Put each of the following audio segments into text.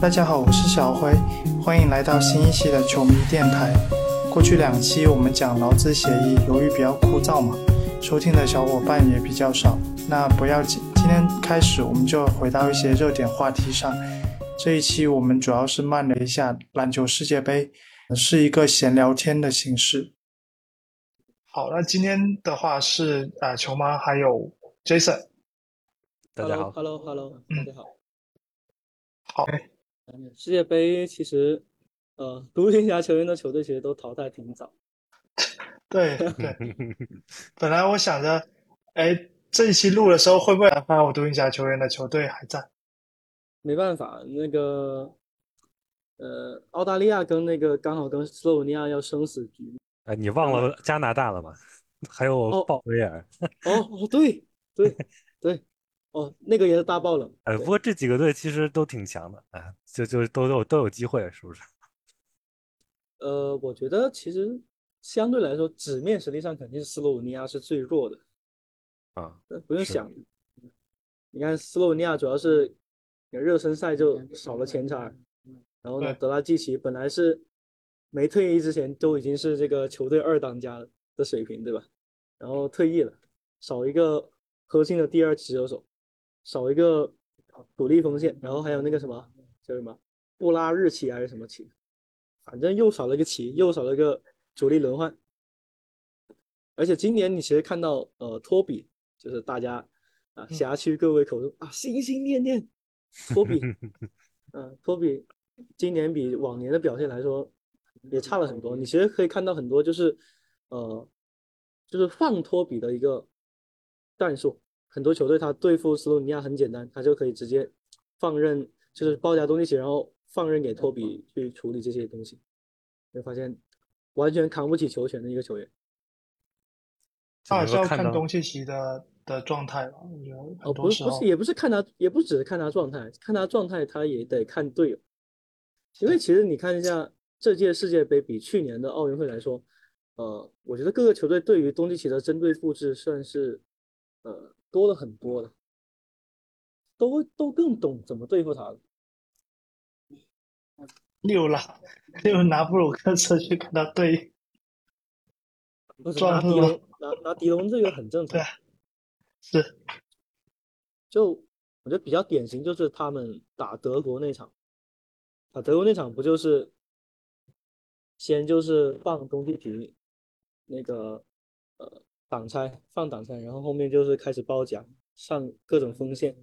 大家好，我是小辉，欢迎来到新一期的球迷电台。过去两期我们讲劳资协议，由于比较枯燥嘛，收听的小伙伴也比较少。那不要紧，今天开始我们就回到一些热点话题上。这一期我们主要是慢了一下篮球世界杯，是一个闲聊天的形式。好，那今天的话是啊，球妈还有 Jason，大家好，Hello，Hello，大家好。好。世界杯其实，呃，独行侠球员的球队其实都淘汰挺早。对对，本来我想着，哎，这一期录的时候会不会发现我独行侠球员的球队还在？没办法，那个，呃，澳大利亚跟那个刚好跟斯洛文尼亚要生死局。哎，你忘了加拿大了吗？还有鲍威尔。哦对对。哦，那个也是大爆冷。哎，不过这几个队其实都挺强的，哎，就就都有都有机会，是不是？呃，我觉得其实相对来说，纸面实力上肯定是斯洛文尼亚是最弱的。啊，不用想，你看斯洛文尼亚主要是热身赛就少了前场，然后呢，德拉季奇本来是没退役之前都已经是这个球队二当家的水平，对吧？然后退役了，少一个核心的第二持球手。少一个主力锋线，然后还有那个什么叫什么布拉日奇还是什么奇，反正又少了一个奇，又少了一个主力轮换。而且今年你其实看到，呃，托比就是大家啊辖区各位口中啊心心念念托比，嗯，托比今年比往年的表现来说也差了很多。你其实可以看到很多就是呃就是放托比的一个战术。很多球队他对付斯洛文尼亚很简单，他就可以直接放任，就是包夹东契奇，然后放任给托比去处理这些东西。会发现完全扛不起球权的一个球员。他还是要看东契奇的的状态吧，我觉得。哦，不是不是，也不是看他，也不只是看他状态，看他状态他也得看队友。因为其实你看一下这届世界杯比去年的奥运会来说，呃，我觉得各个球队对于东契奇的针对复制算是，呃。多了很多的，都都更懂怎么对付他了。六了，六拿布鲁克斯去跟他对，拿迪龙拿拿迪龙这个很正常。对，是。就我觉得比较典型就是他们打德国那场，打德国那场不就是先就是放东契奇那个呃。挡拆放挡拆，然后后面就是开始包夹上各种锋线，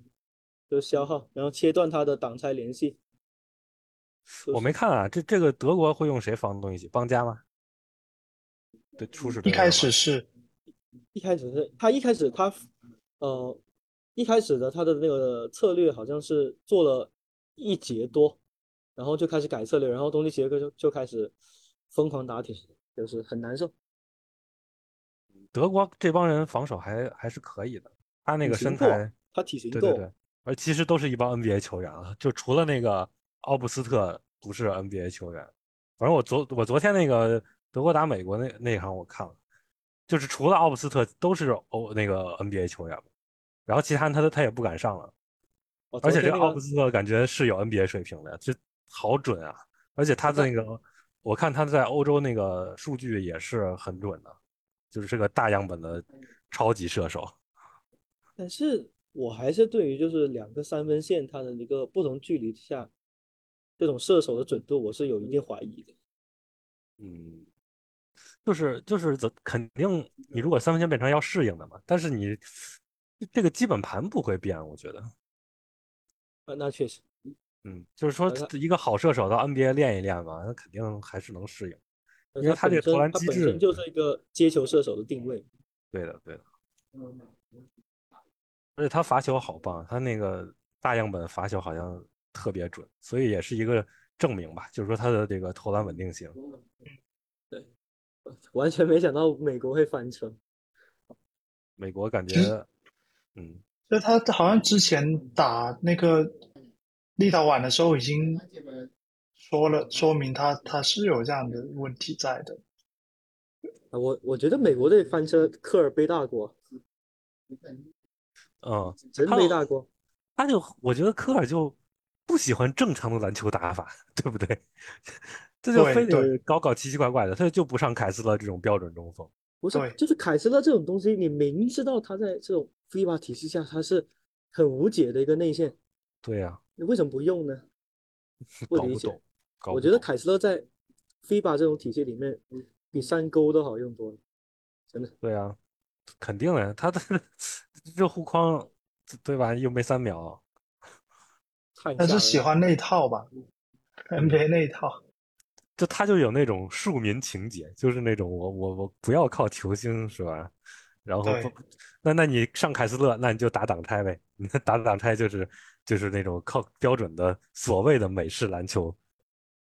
就消耗，然后切断他的挡拆联系。我没看啊，这这个德国会用谁防东西？邦加吗？对，初始一开始是，一开始是他一开始他呃一开始的他的那个策略好像是做了一节多，然后就开始改策略，然后东契奇就就开始疯狂打铁，就是很难受。德国这帮人防守还还是可以的，他那个身材，他体型对对对，而其实都是一帮 NBA 球员啊，就除了那个奥布斯特不是 NBA 球员，反正我昨我昨天那个德国打美国那那一场我看了，就是除了奥布斯特都是欧那个 NBA 球员，然后其他人他他也不敢上了，而且这个奥布斯特感觉是有 NBA 水平的，这好准啊，而且他那个我看他在欧洲那个数据也是很准的。就是这个大样本的超级射手，但是我还是对于就是两个三分线它的一个不同距离下，这种射手的准度我是有一定怀疑的。嗯，就是就是怎肯定你如果三分线变成要适应的嘛，但是你这个基本盘不会变，我觉得。啊，那确实。嗯，就是说一个好射手到 NBA 练一练嘛，那肯定还是能适应。因为他这个投篮机制就是一个接球射手的定位。对的，对的。而且他罚球好棒，他那个大样本罚球好像特别准，所以也是一个证明吧，就是说他的这个投篮稳定性。对，完全没想到美国会翻车。美国感觉，嗯，就他好像之前打那个立陶宛的时候已经。说了，说明他他是有这样的问题在的。啊，我我觉得美国队翻车，科尔背大锅。嗯，真背大锅。他就我觉得科尔就不喜欢正常的篮球打法，对不对？这就非得搞搞奇奇怪怪的，他就不上凯斯勒这种标准中锋。不是，就是凯斯勒这种东西，你明知道他在这种 FIBA 体系下他是很无解的一个内线。对呀，你为什么不用呢？不理解。我觉得凯斯勒在 FIBA 这种体系里面比山沟都好用多了，真的。对啊，肯定的，他的热护框，对吧？又没三秒。他是喜欢那套吧？NBA 那一套。就他就有那种庶民情节，就是那种我我我不要靠球星是吧？然后那那你上凯斯勒，那你就打挡拆呗。你 打挡拆就是就是那种靠标准的所谓的美式篮球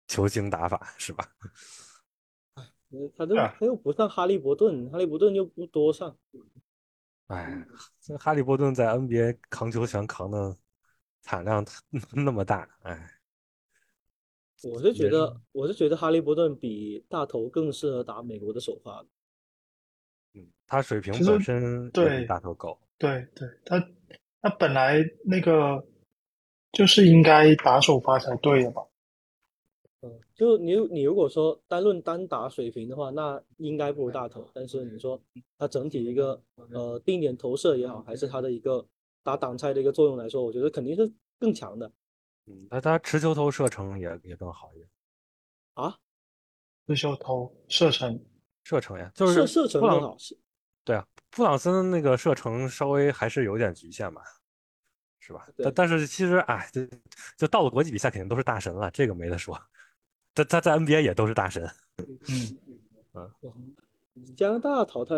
球星打法是吧？哎，他这他又不上哈利伯顿，哈利伯顿又不多上。哎，这哈利伯顿在 NBA 扛球权扛的产量那么大，哎。我是觉得，我是觉得哈利波顿比大头更适合打美国的首发。嗯，他水平本身对大头高。对对，他他本来那个就是应该打首发才对的吧？嗯，就你你如果说单论单打水平的话，那应该不如大头。但是你说他整体一个呃定点投射也好，还是他的一个打挡拆的一个作用来说，我觉得肯定是更强的。嗯那他持球投射程也也更好一点啊？持球投射程射程呀，就是射程更好。对啊，布朗森那个射程稍微还是有点局限吧，是吧？但但是其实哎，就就到了国际比赛肯定都是大神了，这个没得说。他他在 NBA 也都是大神。嗯嗯。加拿大淘汰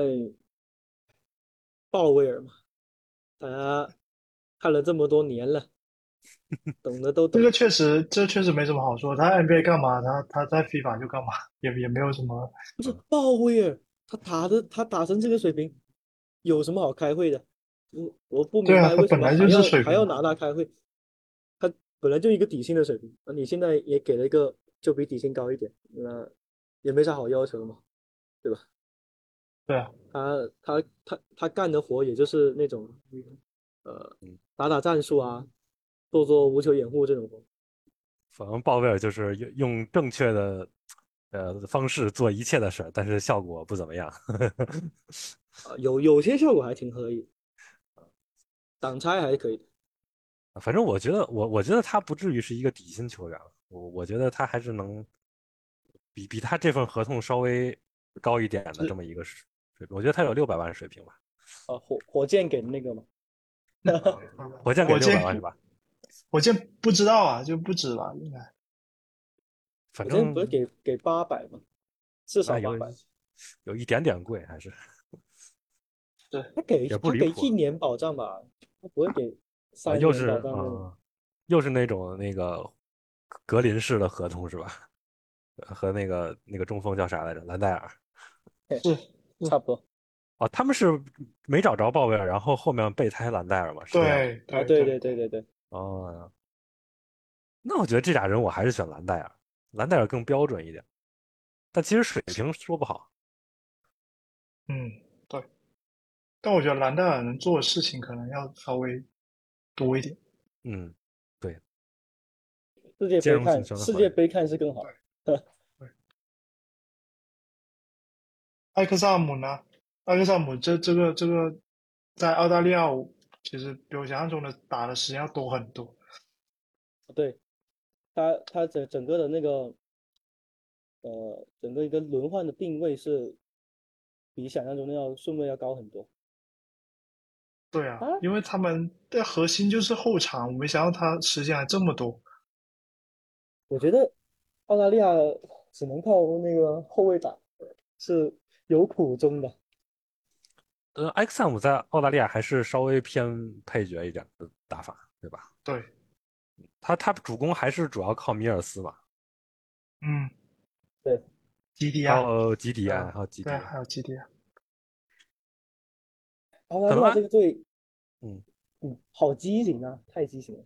鲍威尔嘛？大家看了这么多年了。懂的都懂。这个确实，这确实没什么好说。他 NBA 干嘛？他他在 FIFA 就干嘛，也也没有什么。不是鲍威尔，他打的他打成这个水平，有什么好开会的？我我不明白为什么还要还要拿他开会。他本来就一个底薪的水平，那你现在也给了一个就比底薪高一点，那也没啥好要求的嘛，对吧？对啊。他他他他干的活也就是那种，呃，打打战术啊。做做无球掩护这种活，反正鲍威尔就是用用正确的呃方式做一切的事儿，但是效果不怎么样。啊，有有些效果还挺可以，挡拆还是可以的。反正我觉得我我觉得他不至于是一个底薪球员了，我我觉得他还是能比比他这份合同稍微高一点的这么一个水平。我觉得他有六百万水平吧。啊，火火箭给的那个吗？火箭给六百万是吧？火箭不知道啊，就不止吧，应该。反正不是给给八百吗？至少八百，有一点点贵还是。对，他给他给一年保障吧，他不会给三年保障。又是那种那个格林式的合同是吧？和那个那个中锋叫啥来着？兰戴尔。是，差不多。哦，他们是没找着鲍威尔，然后后面备胎兰戴尔嘛？对，啊，对对对对对。哦，那我觉得这俩人我还是选兰戴尔，兰戴尔更标准一点，但其实水平说不好。嗯，对，但我觉得兰戴尔能做的事情可能要稍微多一点。嗯，对。世界杯看世界杯看是更好。对。艾克萨姆呢？艾克萨姆这这个这个在澳大利亚。其实比我想象中的打的时间要多很多。对，他他整整个的那个，呃，整个一个轮换的定位是比想象中的要顺位要高很多。对啊，因为他们的核心就是后场，我没想到他时间还这么多。我觉得澳大利亚只能靠那个后卫打，是有苦衷的。呃，X 姆在澳大利亚还是稍微偏配角一点的打法，对吧？对，他他主攻还是主要靠米尔斯嘛。嗯，对，基迪亚，还有基迪亚，还有基迪，还有基迪亚。澳大利亚这个队，嗯嗯，好畸形啊，太畸形了。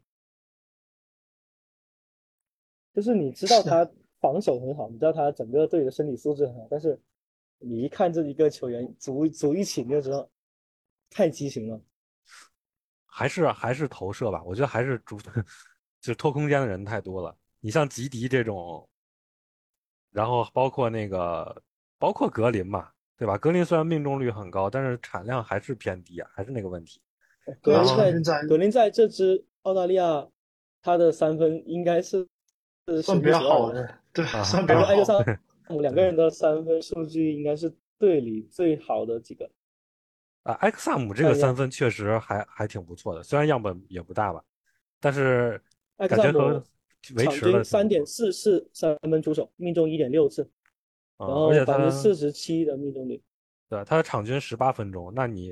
就是你知道他防守很好，你知道他整个队的身体素质很好，但是。你一看这一个球员组组一起，你就知道太畸形了。还是还是投射吧，我觉得还是主 就是拖空间的人太多了。你像吉迪这种，然后包括那个，包括格林嘛，对吧？格林虽然命中率很高，但是产量还是偏低啊，还是那个问题。格林在格林在这支澳大利亚，他的三分应该是算比较好的，对，算比较好。艾克萨姆两个人的三分数据应该是队里最好的几个。啊，埃克萨姆这个三分确实还还挺不错的，虽然样本也不大吧，但是感觉和维持了三点四次三分出手，命中一点六次，然后百分之四十七的命中率。对，他的场均十八分钟，那你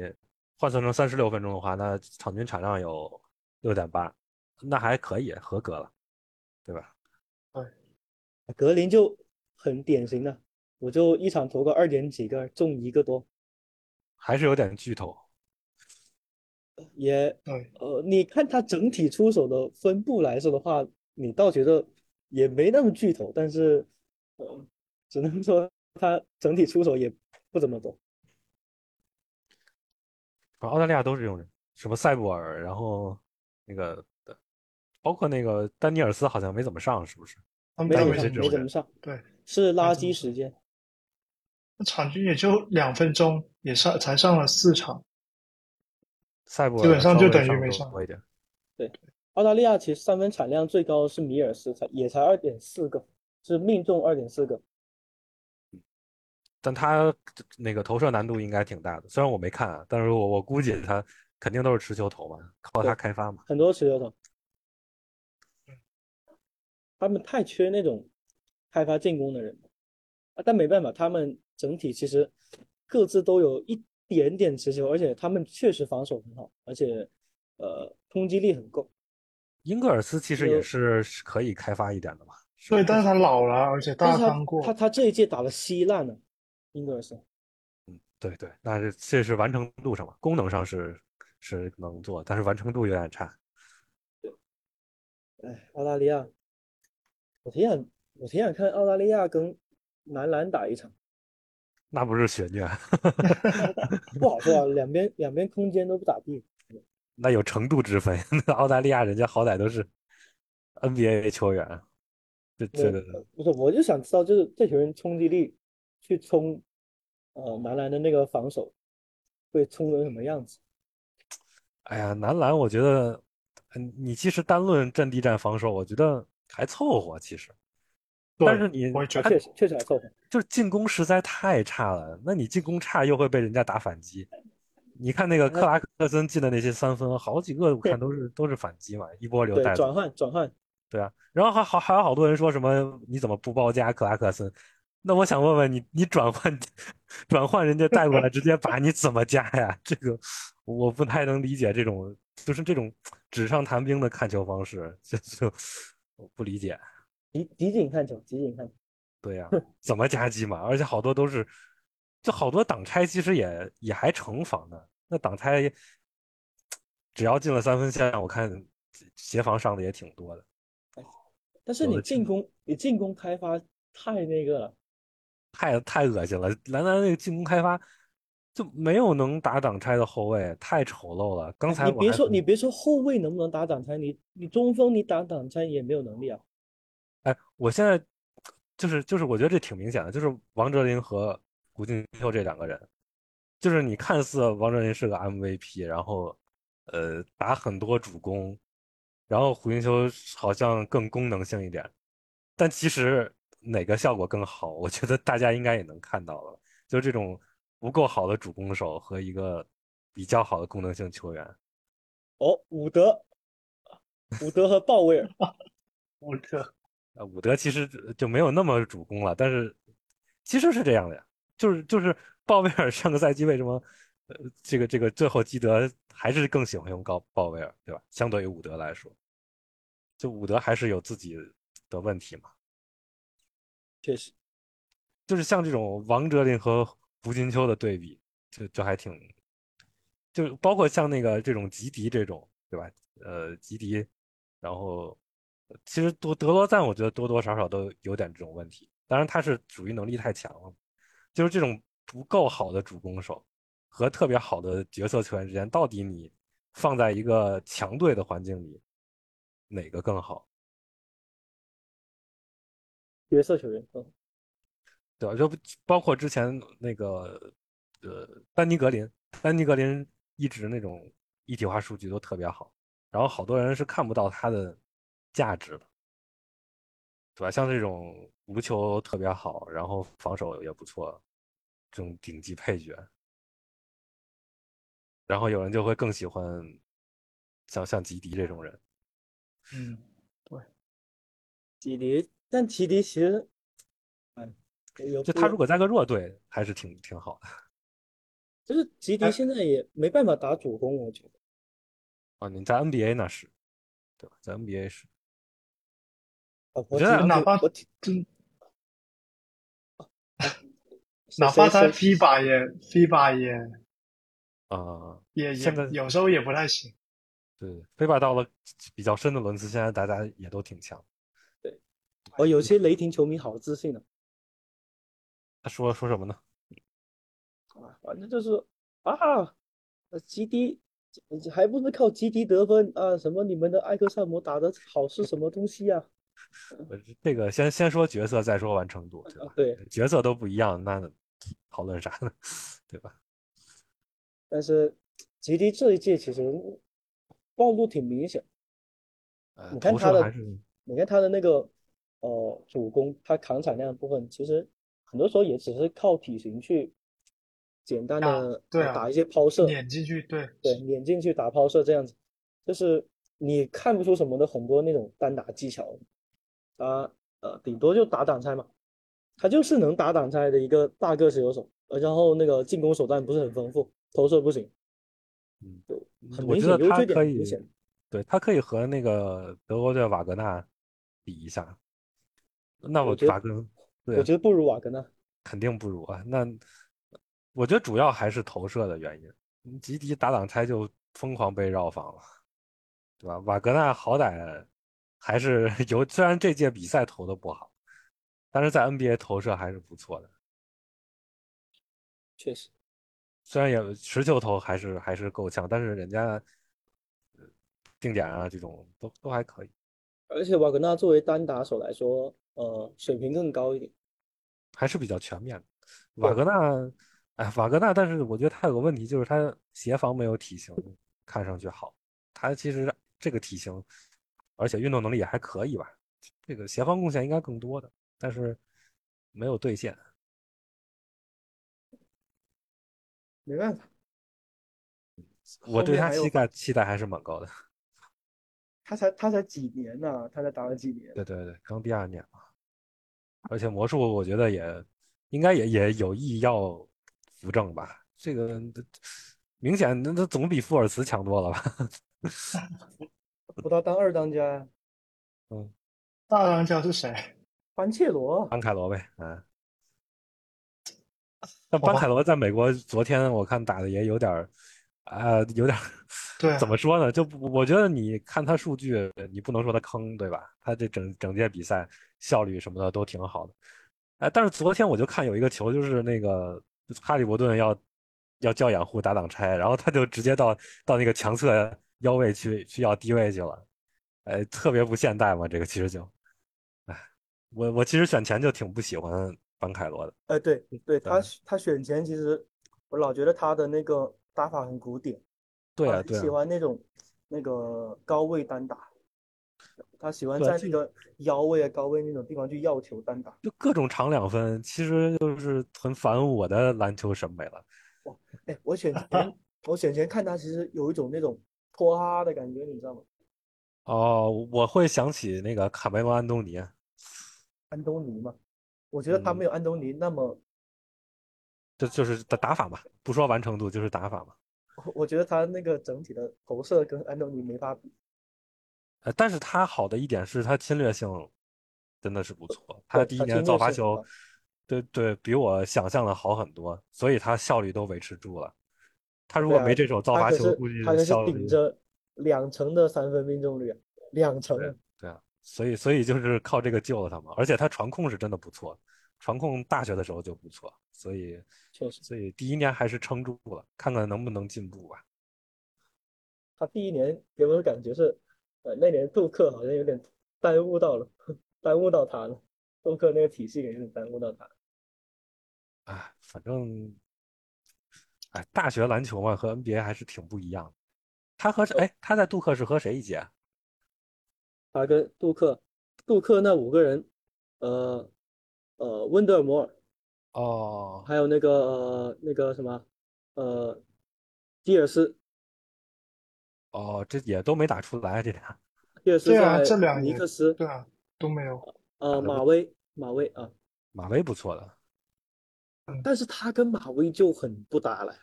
换算成三十六分钟的话，那场均产量有六点八，那还可以合格了，对吧？对，格林就很典型的，我就一场投个二点几个，中一个多。还是有点巨头，也对呃，你看他整体出手的分布来说的话，你倒觉得也没那么巨头，但是呃，只能说他整体出手也不怎么多。澳大利亚都是这种人，什么塞布尔，然后那个包括那个丹尼尔斯好像没怎么上，是不是？没怎么上，没怎么上，对，是垃圾时间。那场均也就两分钟，也上才上了四场，赛博基本上就等于没上。对，澳大利亚其实三分产量最高是米尔斯，才也才二点四个，是命中二点四个。但他那个投射难度应该挺大的，虽然我没看啊，但是我我估计他肯定都是持球投嘛，靠他开发嘛。很多持球投。他们太缺那种开发进攻的人啊，但没办法，他们。整体其实各自都有一点点持球，而且他们确实防守很好，而且呃冲击力很够。英格尔斯其实也是可以开发一点的嘛，对，但是他老了，而且大伤过。他他这一届打的稀烂了，英格尔斯。嗯，对对，那这这是完成度上嘛，功能上是是能做，但是完成度有点差。对，哎，澳大利亚，我挺想我挺想看澳大利亚跟男篮打一场。那不是血虐，不好说啊，两边两边空间都不咋地。那有程度之分，那澳大利亚人家好歹都是 NBA 球员，这这个不是，我就想知道，就是这群人冲击力去冲，呃，男篮的那个防守会冲成什么样子？哎呀，男篮我觉得，嗯，你其实单论阵地战防守，我觉得还凑合，其实。但是你确实确实还凑合，就是进攻实在太差了。那你进攻差又会被人家打反击。你看那个克拉克森进的那些三分，好几个我看都是都是反击嘛，一波流带转换转换。对啊，然后还好还有好多人说什么你怎么不包夹克拉克森？那我想问问你，你转换转换人家带过来直接把你怎么加呀？这个我不太能理解这种就是这种纸上谈兵的看球方式，就就我不理解。集集锦看球，集锦看球。对呀，怎么夹击嘛？而且好多都是，就好多挡拆，其实也也还成防的。那挡拆只要进了三分线，我看协防上的也挺多的。但是你进攻，你进攻开发太那个了，太太恶心了。兰兰那个进攻开发就没有能打挡拆的后卫，太丑陋了。刚才你别说，你别说后卫能不能打挡拆，你你中锋你打挡拆也没有能力啊。哎，我现在就是就是，我觉得这挺明显的，就是王哲林和古静秋这两个人，就是你看似王哲林是个 MVP，然后呃打很多主攻，然后胡金秋好像更功能性一点，但其实哪个效果更好，我觉得大家应该也能看到了，就是这种不够好的主攻手和一个比较好的功能性球员。哦，伍德，伍德和鲍威尔，伍德。啊，伍德其实就没有那么主攻了，但是其实是这样的呀，就是就是鲍威尔上个赛季为什么呃这个这个最后基德还是更喜欢用高鲍威尔，对吧？相对于伍德来说，就伍德还是有自己的问题嘛。确实，就是像这种王哲林和胡金秋的对比，就就还挺，就包括像那个这种吉迪这种，对吧？呃，吉迪，然后。其实多德罗赞，我觉得多多少少都有点这种问题。当然，他是属于能力太强了，就是这种不够好的主攻手和特别好的角色球员之间，到底你放在一个强队的环境里，哪个更好？角色球员，嗯，对吧？就包括之前那个呃丹尼格林，丹尼格林一直那种一体化数据都特别好，然后好多人是看不到他的价值的，对吧？像这种无球特别好，然后防守也不错，这种顶级配角，然后有人就会更喜欢像像吉迪这种人。嗯，对，吉迪，但吉迪其实，就他如果在个弱队，还是挺挺好的。就是吉迪现在也没办法打主攻，我觉得。啊，你在 NBA 那是，对吧？在 NBA 是。啊，我觉得哪怕我真，哪怕他 FIBA 也 FIBA 也啊，也现在也有时候也不太行。对，飞霸到了比较深的轮次，现在大家也都挺强。对我有些雷霆球迷好自信啊，他说说什么呢？啊，反正就是啊，呃吉迪还不是靠吉迪得分啊？什么你们的艾克萨姆打的好是什么东西呀、呃这个先先说角色，再说完成度，对吧？啊？对，角色都不一样，那讨论啥呢？对吧？但是吉迪这一届其实暴露挺明显。呃，你看他的你看他的那个呃主攻，他扛产量的部分，其实很多时候也只是靠体型去简单的对啊打一些抛射，撵进去，对对，撵进去打抛射这样子，就是你看不出什么的很多那种单打技巧，啊呃顶多就打挡拆嘛，他就是能打挡拆的一个大个子球手，呃然后那个进攻手段不是很丰富，投射不行，嗯就很我明觉得他显优缺点可以很明显。对他可以和那个德国队瓦格纳比一下。那我我觉得瓦格，我觉得不如瓦格纳。肯定不如啊。那我觉得主要还是投射的原因。嗯吉迪打挡拆就疯狂被绕防了，对吧？瓦格纳好歹还是 有，虽然这届比赛投的不好，但是在 NBA 投射还是不错的。确实，虽然也持球投还是还是够呛，但是人家呃定点啊这种都都还可以。而且瓦格纳作为单打手来说，呃，水平更高一点。还是比较全面的。瓦格纳，哎，瓦格纳，但是我觉得他有个问题，就是他协防没有体型看上去好。他其实这个体型，而且运动能力也还可以吧，这个协防贡献应该更多的，但是没有兑现。没办法，我对他期待期待还是蛮高的。他才他才几年呢、他才打了几年？对对对，刚第二年嘛，而且魔术我觉得也应该也也有意要扶正吧。这个 明显那那总比富尔茨强多了吧？不到当二当家 嗯，大当家是谁？班切罗。班凯罗呗，嗯。但好吧班凯罗在美国昨天我看打的也有点儿，啊、有点儿对啊怎么说呢？就我觉得你看他数据，你不能说他坑，对吧？他这整整届比赛效率什么的都挺好的。哎，但是昨天我就看有一个球，就是那个哈利伯顿要要叫掩护打挡拆，然后他就直接到到那个强侧腰位去去要低位去了，哎，特别不现代嘛，这个其实就，哎，我我其实选前就挺不喜欢班凯罗的。哎，对对，他他选前其实我老觉得他的那个打法很古典，对啊，喜欢那种那个高位单打，他喜欢在那个腰位啊、高位那种地方去要球单打。就各种长两分，其实就是很反我的篮球审美了。哇哎，我选前 我选前看他，其实有一种那种拖哈的感觉，你知道吗？哦，我会想起那个卡梅隆·安东尼，安东尼嘛，我觉得他嗯没有安东尼那么，这就是打打法嘛，不说完成度，就是打法嘛。我我觉得他那个整体的投射跟安东尼没法比。呃，但是他好的一点是他侵略性真的是不错，他第一年造罚球，对对，比我想象的好很多，所以他效率都维持住了。他如果没这手造罚球，估计他就是顶着两成的三分命中率啊，两成对啊。对啊，所以所以就是靠这个救了他嘛，而且他传控是真的不错，传控大学的时候就不错，所以确实，所以第一年还是撑住了，看看能不能进步吧。他第一年给我的感觉是，呃，那年杜克好像有点耽误到了，耽误到他了。杜克那个体系有点耽误到他。哎，反正，哎，大学篮球嘛，和 NBA 还是挺不一样的。他和谁？哎，他在杜克是和谁一届？他跟杜克，杜克那五个人，呃，呃，温德尔摩尔，哦，还有那个呃那个什么，呃，迪尔斯，哦，这也都没打出来，这俩。迪尔斯对啊，这两年尼克斯，对啊都没有。呃，马威，马威啊，马威不错的，但是他跟马威就很不搭了呀。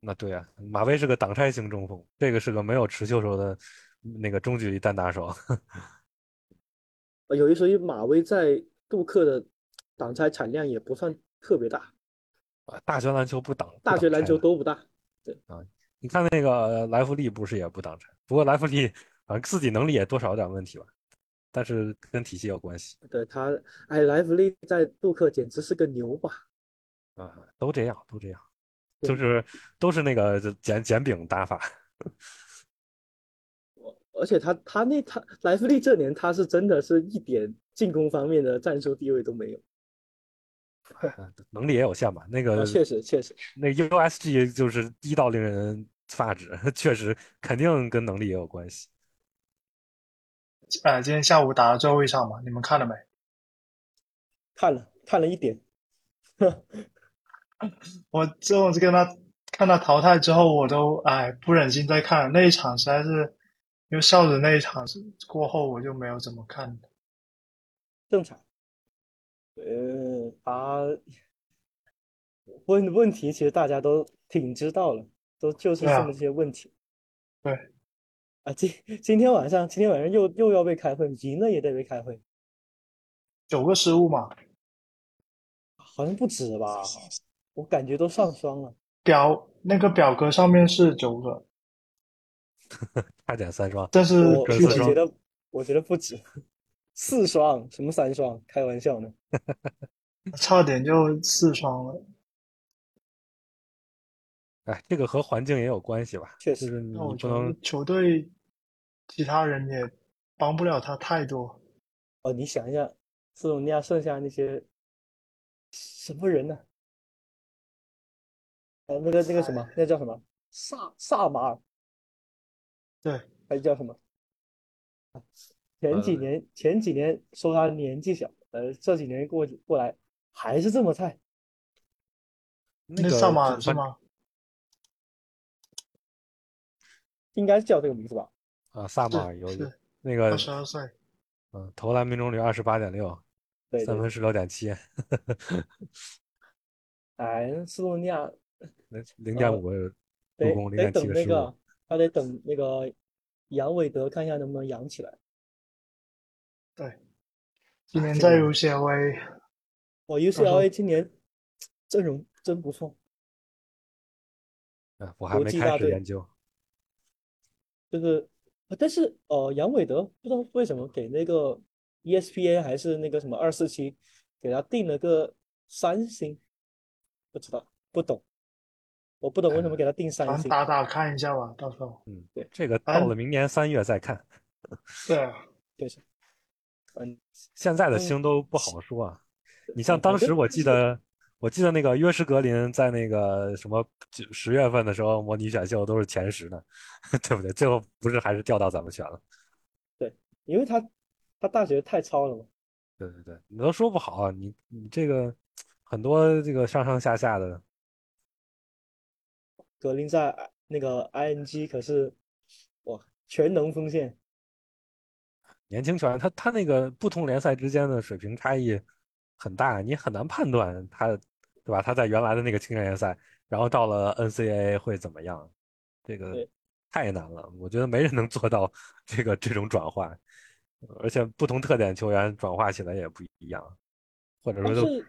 那对啊，马威是个挡拆型中锋，这个是个没有持球手的那个中距离单打手。呃有一说一，马威在杜克的挡拆产量也不算特别大，啊大学篮球不挡，不大学篮球都不大。对啊你看那个莱弗利不是也不挡拆？不过莱弗利反正自己能力也多少有点问题吧，但是跟体系有关系对他，哎，莱弗利在杜克简直是个牛吧？啊，都这样，都这样，就是都是那个简简饼打法。而且他他那他莱弗利这年他是真的是一点进攻方面的战术地位都没有。能力也有限吧。那个啊，确实确实，那 USG 就是低到令人发指，确实肯定跟能力也有关系。呃，今天下午打的最后一场嘛，你们看了没？看了看了一点，我这我跟他看他淘汰之后，我都哎不忍心再看了。那一场实在是，因为少子那一场是过后，我就没有怎么看了。正常。呃，他问问题其实大家都挺知道了，都就是这么些问题。对，啊，今今天晚上今天晚上又又要被开会，赢了也得被开会，九个失误嘛，好像不止吧？我感觉都上双了。表那个表格上面是九个，差点三双，但是我我具体觉得我觉得不止，四双什么三双？开玩笑呢。差点就四双了。哎，这个和环境也有关系吧？确实就是你不能球队其他人也帮不了他太多。哦，你想一下，斯洛尼亚剩下那些什么人呢？呃，那个那个什么，那叫什么？萨萨马尔对，还是叫什么？前几呃年前几年说他年纪小，呃，这几年过过来还是这么菜。那个萨马尔是吗？应该叫这个名字吧？啊，萨马尔有那个二十二岁，嗯，投篮命中率二十八点六，三分十六点七，哎，斯洛文尼亚零点五个助攻，零点七个失误等那个，。他得等那个杨伟德看一下能不能养起来。对，今年这个在 UCLA 哇，UCLA 今年阵容真不错，啊我还国没开际大队始研究。就是，呃但是呃，杨伟德不知道为什么给那个 E ESPN 还是那个什么二四七给他定了个三星，不知道不懂，我不懂为什么给他定三星。打打看一下吧，到时候。嗯对，这个到了明年三月再看。对啊，就是，嗯，现在的嗯星都不好说啊。你像当时我记得，我记得那个约什格林在那个什么九十月份的时候模拟选秀都是前十呢，对不对？最后不是还是掉到咱们选了？对因为他他大学太糙了嘛，对对对，你都说不好，你你这个很多这个上上下下的，格林在那个 ING 可是哇全能锋线，年轻球员，他他那个不同联赛之间的水平差异很大，你很难判断他，对吧？他在原来的那个青年联赛，然后到了 NCAA 会怎么样？这个太难了，我觉得没人能做到 这个这种转换，而且不同特点球员转化起来也不一样，或者说都但是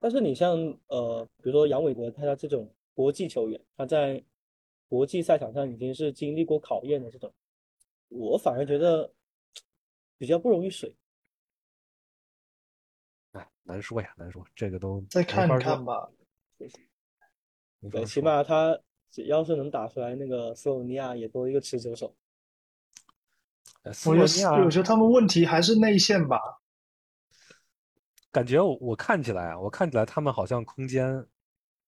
但是你像呃，比如说杨伟国，他这种国际球员，他在国际赛场上已经是经历过考验的这种，我反而觉得比较不容易水。哎难说呀，难说，这个都再看看吧。对，没法说起码他只要是能打出来那个斯洛文尼亚也多一个持球手。我觉得，我觉得他们问题还是内线吧。感觉我我看起来啊，我看起来他们好像空间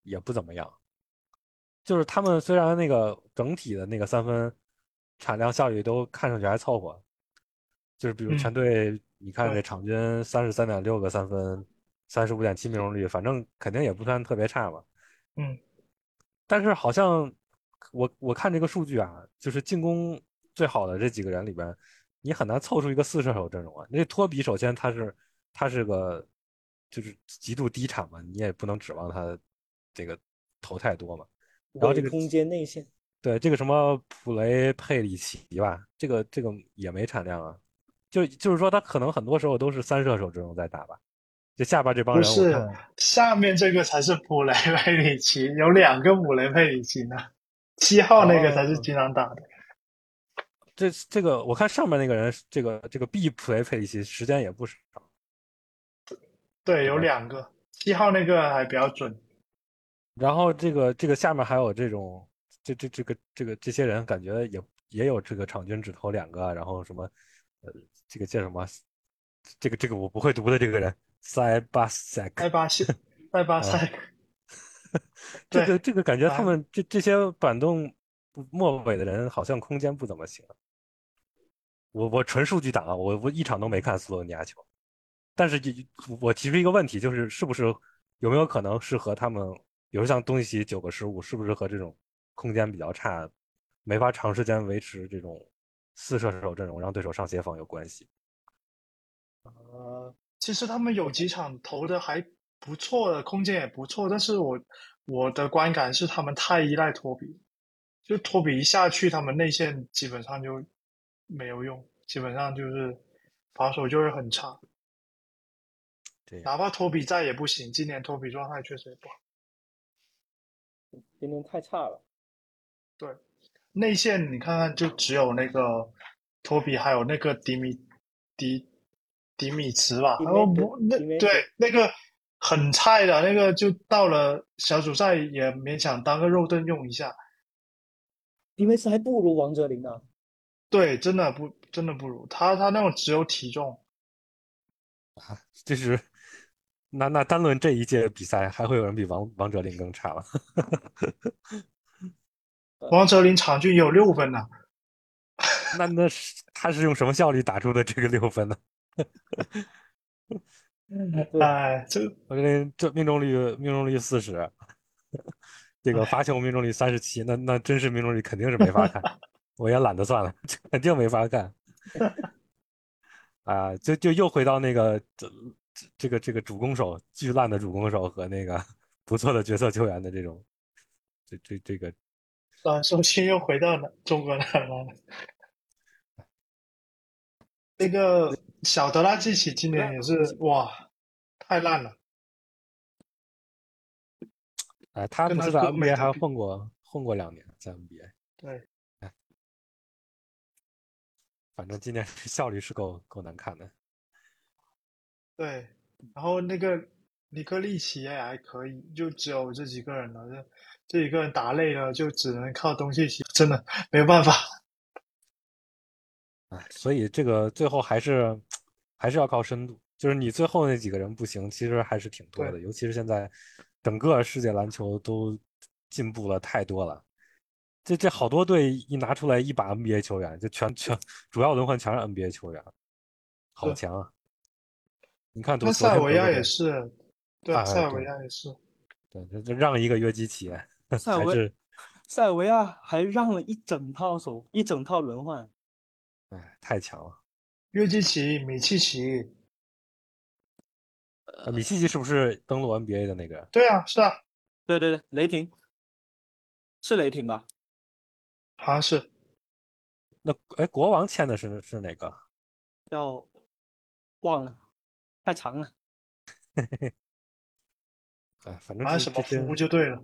也不怎么样。就是他们虽然那个整体的那个三分产量效率都看上去还凑合，就是比如全队，你看这场均三十三点六个三分，三十五点七命中率，反正肯定也不算特别差吧。嗯。但是好像我我看这个数据啊，就是进攻最好的这几个人里边，你很难凑出一个四射手阵容啊。那托比首先他是他是个。就是极度低产嘛，你也不能指望他这个投太多嘛。然后这个空间内线，对这个什么普雷佩里奇吧，这个这个也没产量啊。就就是说他可能很多时候都是三射手这种在打吧。就下边这帮人不是，下面这个才是普雷佩里奇，有两个普雷佩里奇呢。七号那个才是经常打的。这这个我看上面那个人，这个这个 B 普雷佩里奇时间也不少。对，有两个七号那个还比较准，然后这个这个下面还有这种这这这个这个这些人感觉也也有这个场均只投两个，然后什么呃这个叫什么这个这个我不会读的这个人 塞巴塞塞巴塞塞巴塞，这个这个感觉他们这这些板动末尾的人好像空间不怎么行，我我纯数据党啊，我我一场都没看斯洛文尼亚球。但是，我提出一个问题，就是是不是有没有可能是和他们，比如像东契奇九个失误，是不是和这种空间比较差，没法长时间维持这种四射手阵容，让对手上协防有关系？呃，其实他们有几场投的还不错的，空间也不错，但是我我的观感是他们太依赖托比，就托比一下去，他们内线基本上就没有用，基本上就是防守就是很差。对哪怕托比在也不行，今年托比状态确实也不好，今年太差了。对，内线你看看，就只有那个托比，还有那个迪米迪迪米茨吧？然后不那对那个很菜的那个，就到了小组赛也勉强当个肉盾用一下。迪米茨还不如王哲林呢。对，真的不真的不如他，他那种只有体重啊，这是。那那单论这一届比赛，还会有人比王王哲林更差吗？王哲林场均有六分呢。那那是他是用什么效率打出的这个六分呢？哎，这我这这命中率命中率四十，这个罚球命中率三十七，那那真实命中率肯定是没法看，我也懒得算了，肯定没法看。啊，就就又回到那个这。这个这个主攻手巨烂的主攻手和那个不错的角色球员的这种，这这这个，啊，首先又回到了中国来了。那个小德拉季奇今年也是哇，太烂了。哎，他不是在 NBA 还混过混过两年，在 NBA。对。哎，反正今年效率是够够难看的。对，然后那个尼克利奇也还可以，就只有这几个人了。这这几个人打累了，就只能靠东契奇，真的没有办法。哎，所以这个最后还是还是要靠深度。就是你最后那几个人不行，其实还是挺多的。尤其是现在整个世界篮球都进步了太多了。这这好多队一拿出来一把 NBA 球员，就全全主要轮换全是 NBA 球员，好强啊！你看，那塞尔维亚也是，对，塞尔维亚也是，对，这让一个约基奇，塞尔维塞尔维亚还让了一整套手，一整套轮换，哎，太强了。约基奇、米契奇，呃，米契奇是不是登陆 NBA 的那个？对啊，是啊，对对对，雷霆，是雷霆吧？好像是。那哎，国王签的是是哪个？叫忘了。太长了，哎，反正什么服务就对了。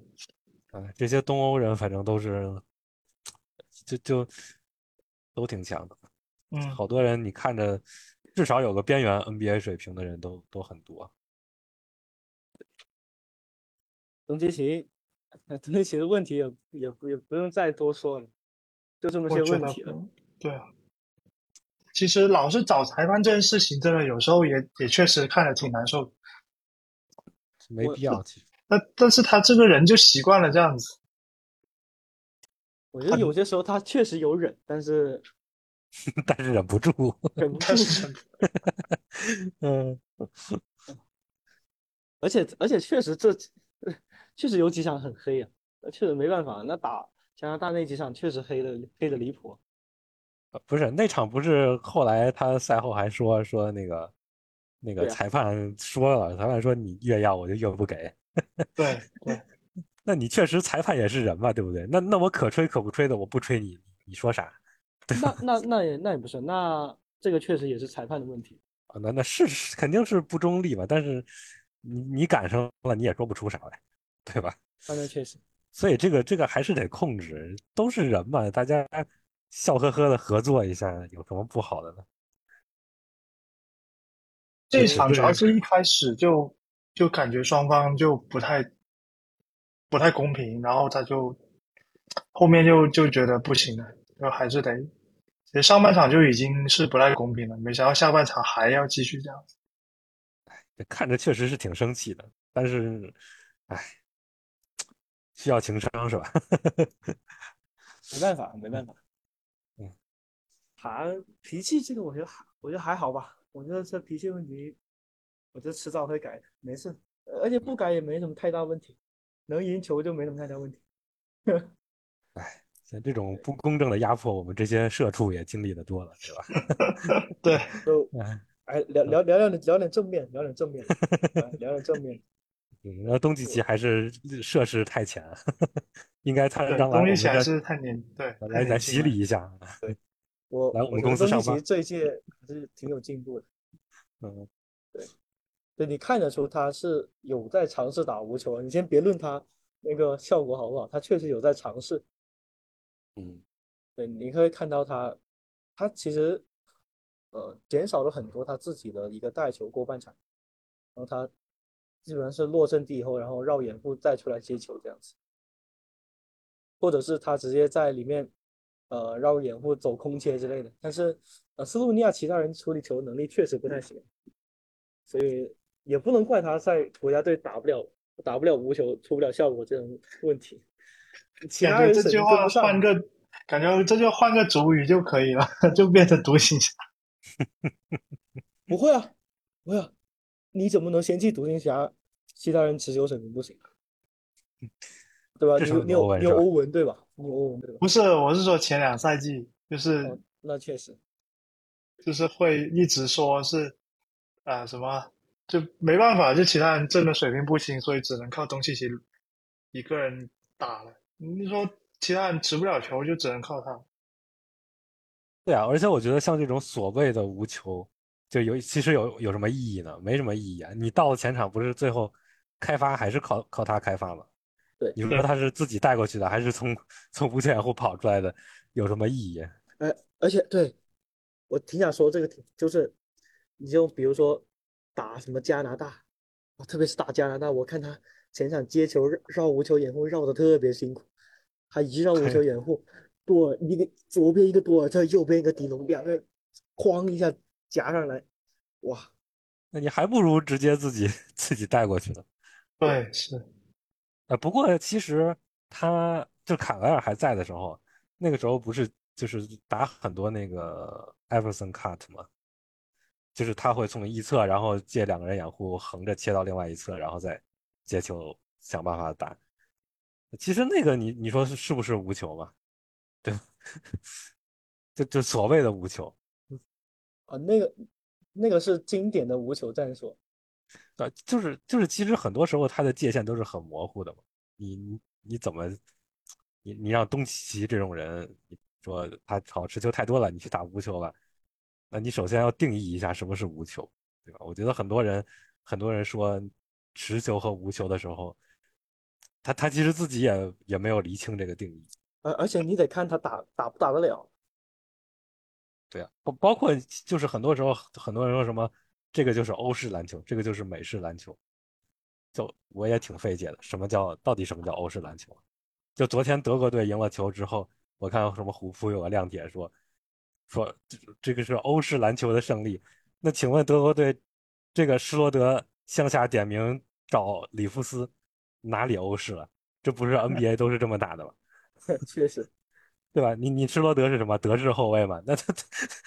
哎，这些东欧人反正都是，就就都挺强的。嗯，好多人你看着，至少有个边缘 NBA 水平的人都都很多。东契奇，东契奇的问题也也也不用再多说了，就这么些问题了。对啊。其实老是找裁判这件事情，真的有时候也也确实看着挺难受的。没必要，其实。那但是他这个人就习惯了这样子。我觉得有些时候他确实有忍，但是 但是忍不住，忍不住。嗯，而且而且确实这确实有几场很黑啊，确实没办法。那打加拿大那几场确实黑的黑的离谱。不是那场，不是后来他赛后还说说那个那个裁判说了，裁判说你越要我就越不给。对 对。那你确实裁判也是人嘛，对不对？那那我可吹可不吹的，我不吹你，你说啥？那那那也那也不是，那这个确实也是裁判的问题啊。那那是肯定是不中立嘛，但是你你赶上了，你也说不出啥来，对吧？那确实。所以这个这个还是得控制，都是人嘛，大家笑呵呵的合作一下，有什么不好的呢？这场主要是一开始就就感觉双方就不太。不太公平，然后他就后面就就觉得不行了，就还是得。其实上半场就已经是不太公平了，没想到下半场还要继续这样子。看着确实是挺生气的，但是，哎，需要情商是吧？没办法，没办法。嗯，他脾气这个，我觉得还，我觉得还好吧。我觉得这脾气问题，我觉得迟早会改的，没事。而且不改也没什么太大问题。能赢球就没什么太大问题。哎，像这种不公正的压迫，我们这些社畜也经历的多了，对吧？对，都哎，聊聊聊聊聊点正面，聊点正面，聊点正面。嗯，然后东契奇还是涉世太浅，应该他让东契奇还是太年对，来来洗礼一下。对，我来我们公司上班。这一届还是挺有进步的。嗯，对。你看得出他是有在尝试打无球，你先别论他那个效果好不好，他确实有在尝试。嗯，对，你可以看到他，他其实呃减少了很多他自己的一个带球过半场，然后他基本上是落阵地以后，然后绕掩护再出来接球这样子，或者是他直接在里面呃绕掩护走空切之类的。但是呃斯洛文尼亚其他人处理球能力确实不太行，所以。也不能怪他在国家队打不了打不了无球出不了效果这种问题。感觉这句话换个感觉这就换个主语就可以了，就变成独行侠。不会啊，不会啊，你怎么能嫌弃独行侠？其他人持球水平不行，对吧？你你有你有欧文对吧？你有欧文对吧？不是，我是说前两赛季就是那确实就是会一直说是啊什么。就没办法，就其他人真的水平不行，所以只能靠东契奇一个人打了。你说其他人持不了球，就只能靠他。对啊，而且我觉得像这种所谓的无球，就有其实有有什么意义呢？没什么意义啊！你到了前场，不是最后开发还是靠靠他开发吗？对，你说他是自己带过去的，还是从从无球掩护跑出来的？有什么意义？哎，而且对我挺想说这个，就是你就比如说。打什么加拿大，特别是打加拿大，我看他前场接球绕无球掩护绕的特别辛苦，他一绕无球掩护，多一个左边一个多尔特，右边一个迪龙，两个哐一下夹上来，哇！那你还不如直接自己自己带过去呢。对，是。呃，不过其实他就卡维尔还在的时候，那个时候不是就是打很多那个艾弗森 cut 吗？就是他会从一侧，然后借两个人掩护，横着切到另外一侧，然后再接球，想办法打。其实那个你你说是是不是无球嘛？对，就就所谓的无球。啊，那个那个是经典的无球战术。啊，就是就是，其实很多时候他的界限都是很模糊的嘛。你你你怎么，你你让东契奇这种人，你说他好持球太多了，你去打无球吧。那你首先要定义一下什么是无球，对吧？我觉得很多人，很多人说持球和无球的时候，他他其实自己也也没有厘清这个定义。而而且你得看他打打不打得了。对啊，包包括就是很多时候，很多人说什么这个就是欧式篮球，这个就是美式篮球，就我也挺费解的。什么叫到底什么叫欧式篮球？就昨天德国队赢了球之后，我看什么虎扑有个亮点说。说这这个是欧式篮球的胜利。那请问德国队这个施罗德向下点名找里夫斯，哪里欧式了？这不是 NBA 都是这么打的吗？确实，对吧？你你施罗德是什么德式后卫嘛？那他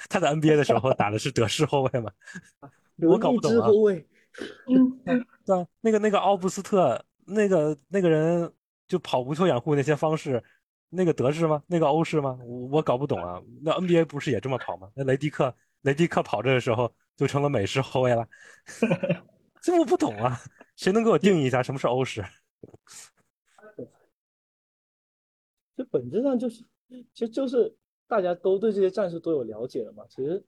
他在 NBA 的时候打的是德式后卫吗？我搞不懂啊。后卫，对啊，那个那个奥布斯特那个那个人就跑无球掩护那些方式，那个德式吗？那个欧式吗？我我搞不懂啊。那 NBA 不是也这么跑吗？那雷迪克雷迪克跑着的时候就成了美式后卫了。这我不懂啊，谁能给我定义一下什么是欧式？这本质上就是，其实就是大家都对这些战术都有了解了嘛。其实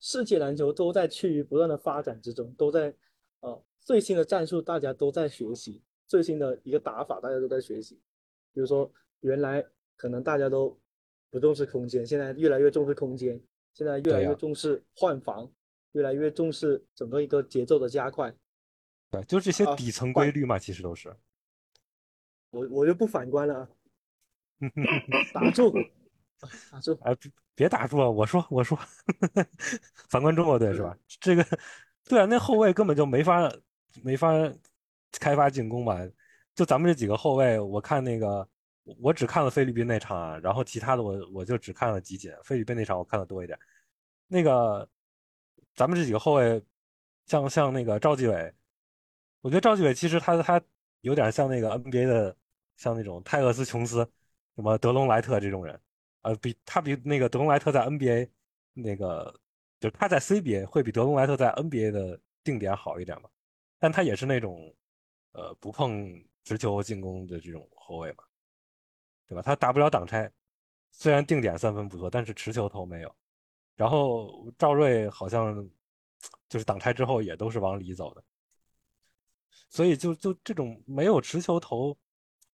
世界篮球都在趋于不断的发展之中，都在呃最新的战术大家都在学习，最新的一个打法大家都在学习。比如说原来可能大家都不重视空间，现在越来越重视空间，现在越来越重视换防，越来越重视整个一个节奏的加快。对，就这些底层规律嘛，其实都是。我我就不反观了。打住，打住！哎，别打住啊！我说，我说，反观中国队是吧？这个，对啊，那后卫根本就没法没法开发进攻吧。就咱们这几个后卫，我看那个，我只看了菲律宾那场啊，然后其他的我我就只看了集锦。菲律宾那场我看的多一点。那个，咱们这几个后卫，像像那个赵继伟，我觉得赵继伟其实他他有点像那个 NBA 的，像那种泰勒斯琼斯。什么德隆莱特这种人，呃，比他比那个德隆莱特在 NBA 那个，就他在 CBA 会比德隆莱特在 NBA 的定点好一点嘛？但他也是那种，呃，不碰直球进攻的这种后卫嘛，对吧？他打不了挡拆，虽然定点三分不错，但是持球投没有。然后赵睿好像就是挡拆之后也都是往里走的，所以就就这种没有持球投，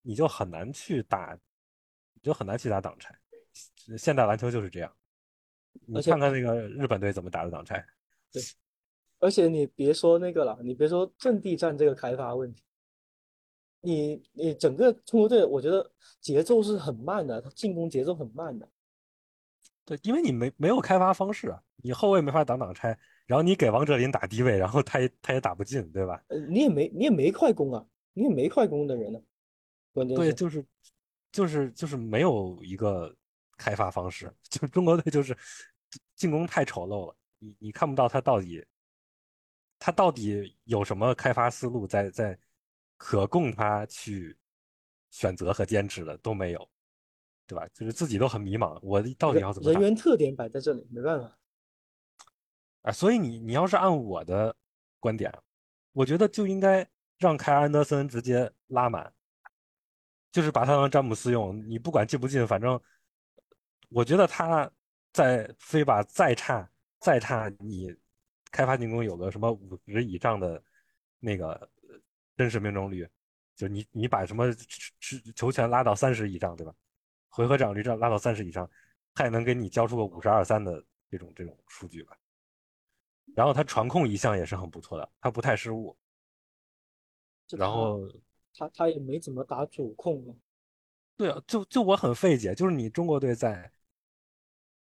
你就很难去打。就很难去打挡拆，现代篮球就是这样。你看看那个日本队怎么打的挡拆。对，而且你别说那个了，你别说阵地战这个开发问题，你你整个中国队，我觉得节奏是很慢的，他进攻节奏很慢的。对，因为你没没有开发方式啊，你后卫没法挡挡拆，然后你给王哲林打低位，然后他也他也打不进，对吧？呃，你也没你也没快攻啊，你也没快攻的人呢，关键对，就是。就是就是没有一个开发方式，就中国队就是进攻太丑陋了，你你看不到他到底他到底有什么开发思路在在可供他去选择和坚持的都没有，对吧？就是自己都很迷茫，我到底要怎么？人员特点摆在这里，没办法。啊，所以你你要是按我的观点，我觉得就应该让凯尔安德森直接拉满。就是把他当詹姆斯用，你不管进不进，反正我觉得他在非把再差再差，你开发进攻有个什么五十以上的那个真实命中率，就你你把什么球球权拉到三十以上，对吧？回合掌握率这拉到三十以上，他也能给你交出个五十二三的这种这种数据吧。然后他传控一向也是很不错的，他不太失误，然后。他他也没怎么打主控啊。对啊，就就我很费解，就是你中国队在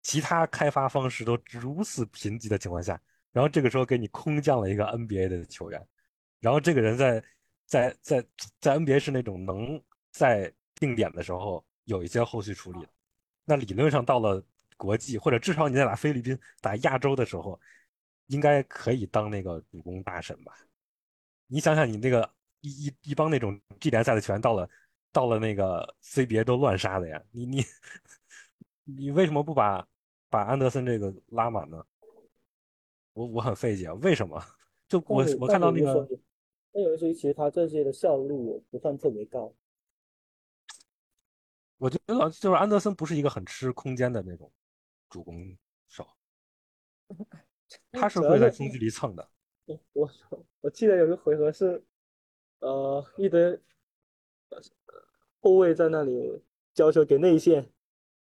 其他开发方式都如此贫瘠的情况下，然后这个时候给你空降了一个 NBA 的球员，然后这个人在在在在 NBA 是那种能在定点的时候有一些后续处理的，那理论上到了国际或者至少你在打菲律宾打亚洲的时候，应该可以当那个主攻大神吧？你想想你那个。一一一帮那种 G 联赛的球员到了，到了那个 CBA 都乱杀的呀！你你你为什么不把把安德森这个拉满呢？我我很费解，为什么？就我我看到那个，那有一说其实他这些的效率也不算特别高。我觉得就是安德森不是一个很吃空间的那种主攻手，他是会在中距离蹭的。我我我记得有个回合是。呃，一堆后卫在那里交球给内线，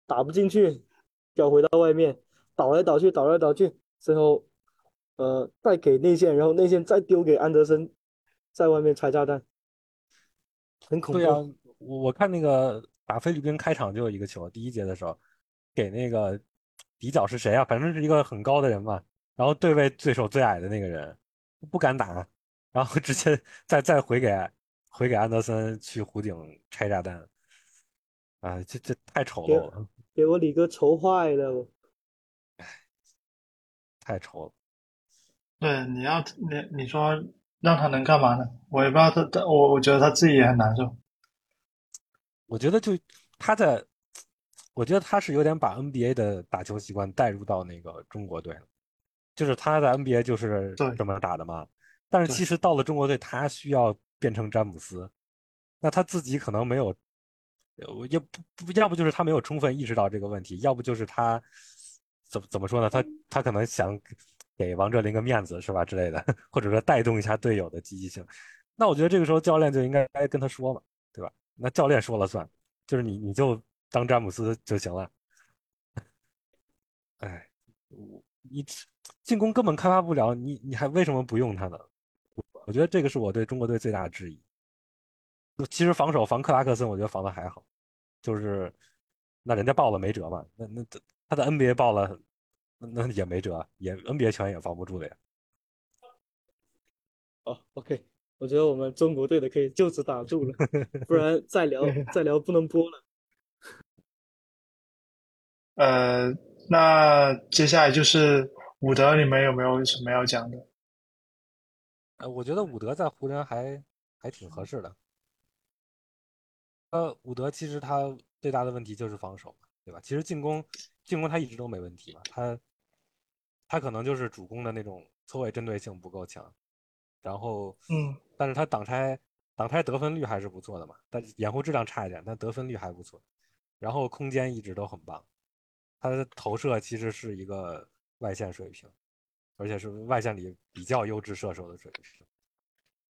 打不进去，交回到外面，倒来倒去，倒来倒去，最后呃再给内线，然后内线再丢给安德森，在外面拆炸弹，很恐怖。对啊，我我看那个打菲律宾开场就有一个球，第一节的时候给那个底角是谁啊？反正是一个很高的人嘛。然后对位对手最矮的那个人，不敢打，然后直接再再回给回给安德森去湖顶拆炸弹。啊，这这太丑陋了，给我李哥愁坏了。唉，太丑了。对，你要你你说让他能干嘛呢？我也不知道他他我我觉得他自己也很难受。我觉得就他在，我觉得他是有点把 NBA 的打球习惯带入到那个中国队了。就是他在 NBA 就是这么打的嘛，但是其实到了中国队，他需要变成詹姆斯，那他自己可能没有，也不不要不就是他没有充分意识到这个问题，要不就是他怎么怎么说呢？他他可能想给王哲林个面子是吧之类的，或者说带动一下队友的积极性。那我觉得这个时候教练就应该跟他说嘛，对吧？那教练说了算，就是你你就当詹姆斯就行了。哎，你。进攻根本开发不了，你你还为什么不用他呢？我觉得这个是我对中国队最大的质疑。其实防守防克拉克森，我觉得防的还好，就是那人家爆了没辙嘛。那那他的 NBA 爆了，那也没辙，也 NBA 球员也防不住的呀。哦，OK，我觉得我们中国队的可以就此打住了，不然再聊 再聊不能播了。呃，那接下来就是。伍德，你们有没有什么要讲的？呃，我觉得伍德在湖人还还挺合适的。呃，伍德其实他最大的问题就是防守，对吧？其实进攻进攻他一直都没问题嘛，他他可能就是主攻的那种错位针对性不够强，然后嗯，但是他挡拆挡拆得分率还是不错的嘛，但掩护质量差一点，但得分率还不错，然后空间一直都很棒，他的投射其实是一个。外线水平，而且是外线里比较优质射手的水平，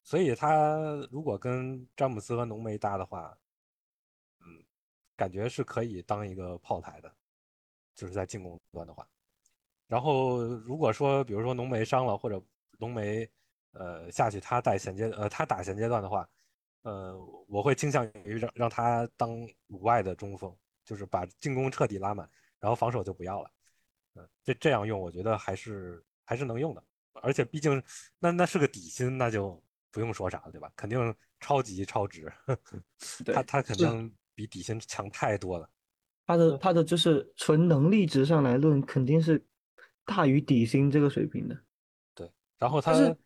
所以他如果跟詹姆斯和浓眉搭的话，嗯，感觉是可以当一个炮台的，就是在进攻端的话。然后如果说，比如说浓眉伤了，或者浓眉呃下去他带衔接呃他打衔接段的话，呃，我会倾向于让让他当五外的中锋，就是把进攻彻底拉满，然后防守就不要了。这这样用，我觉得还是还是能用的，而且毕竟那那是个底薪，那就不用说啥了，对吧？肯定超级超值，他他肯定比底薪强太多了。他的他的就是纯能力值上来论，肯定是大于底薪这个水平的。对，然后他是，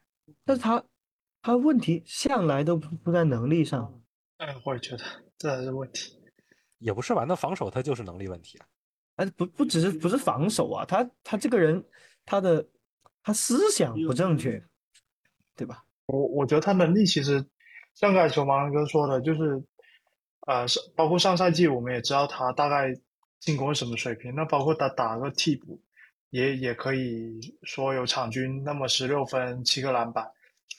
但是他他问题向来都不在能力上。哎，我也觉得这才是问题。也不是吧？那防守他就是能力问题啊。哎，不不只是不是防守啊，他他这个人，他的他思想不正确，对吧？我我觉得他能力其实像刚才球盲哥说的，就是呃，包括上赛季我们也知道他大概进攻什么水平，那包括他打个替补，也也可以说有场均那么十六分七个篮板，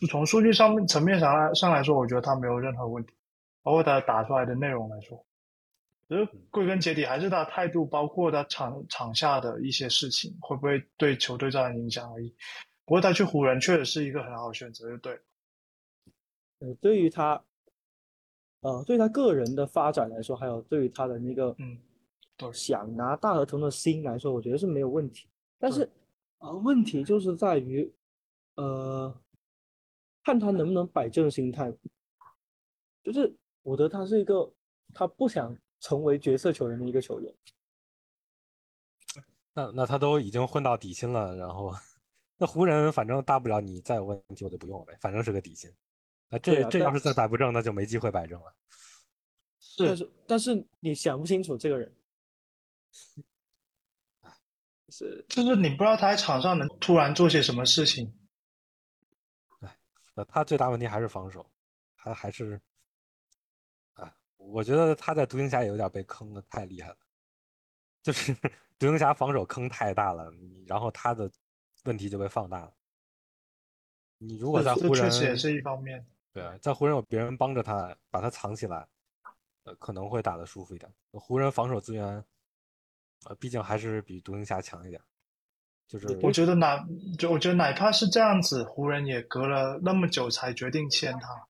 从数据上面层面上来上来说，我觉得他没有任何问题，包括他打出来的内容来说。其实归根结底还是他态度，包括他场场下的一些事情，会不会对球队造成影响而已。不过他去湖人确实是一个很好的选择，就对。呃，对于他，呃，对他个人的发展来说，还有对于他的那个，嗯，想拿大合同的心来说，我觉得是没有问题。但是，啊，问题就是在于，呃，看他能不能摆正心态。就是我觉得他是一个，他不想。成为角色球员的一个球员，那那他都已经混到底薪了，然后 那湖人反正大不了你再有问题我就不用了呗，反正是个底薪。那这这要是再摆不正，那就没机会摆正了。是，但是你想不清楚这个人，是就是你不知道他在场上能突然做些什么事情。哎，那他最大问题还是防守，他还是啊。我觉得他在独行侠也有点被坑的太厉害了，就是 独行侠防守坑太大了，然后他的问题就被放大了。你如果在湖人，确实也是一方面。对啊，在湖人有别人帮着他，把他藏起来，呃，可能会打得舒服一点。湖人防守资源，呃，毕竟还是比独行侠强一点。就是我觉得哪，就我觉得哪怕是这样子，湖人也隔了那么久才决定签他。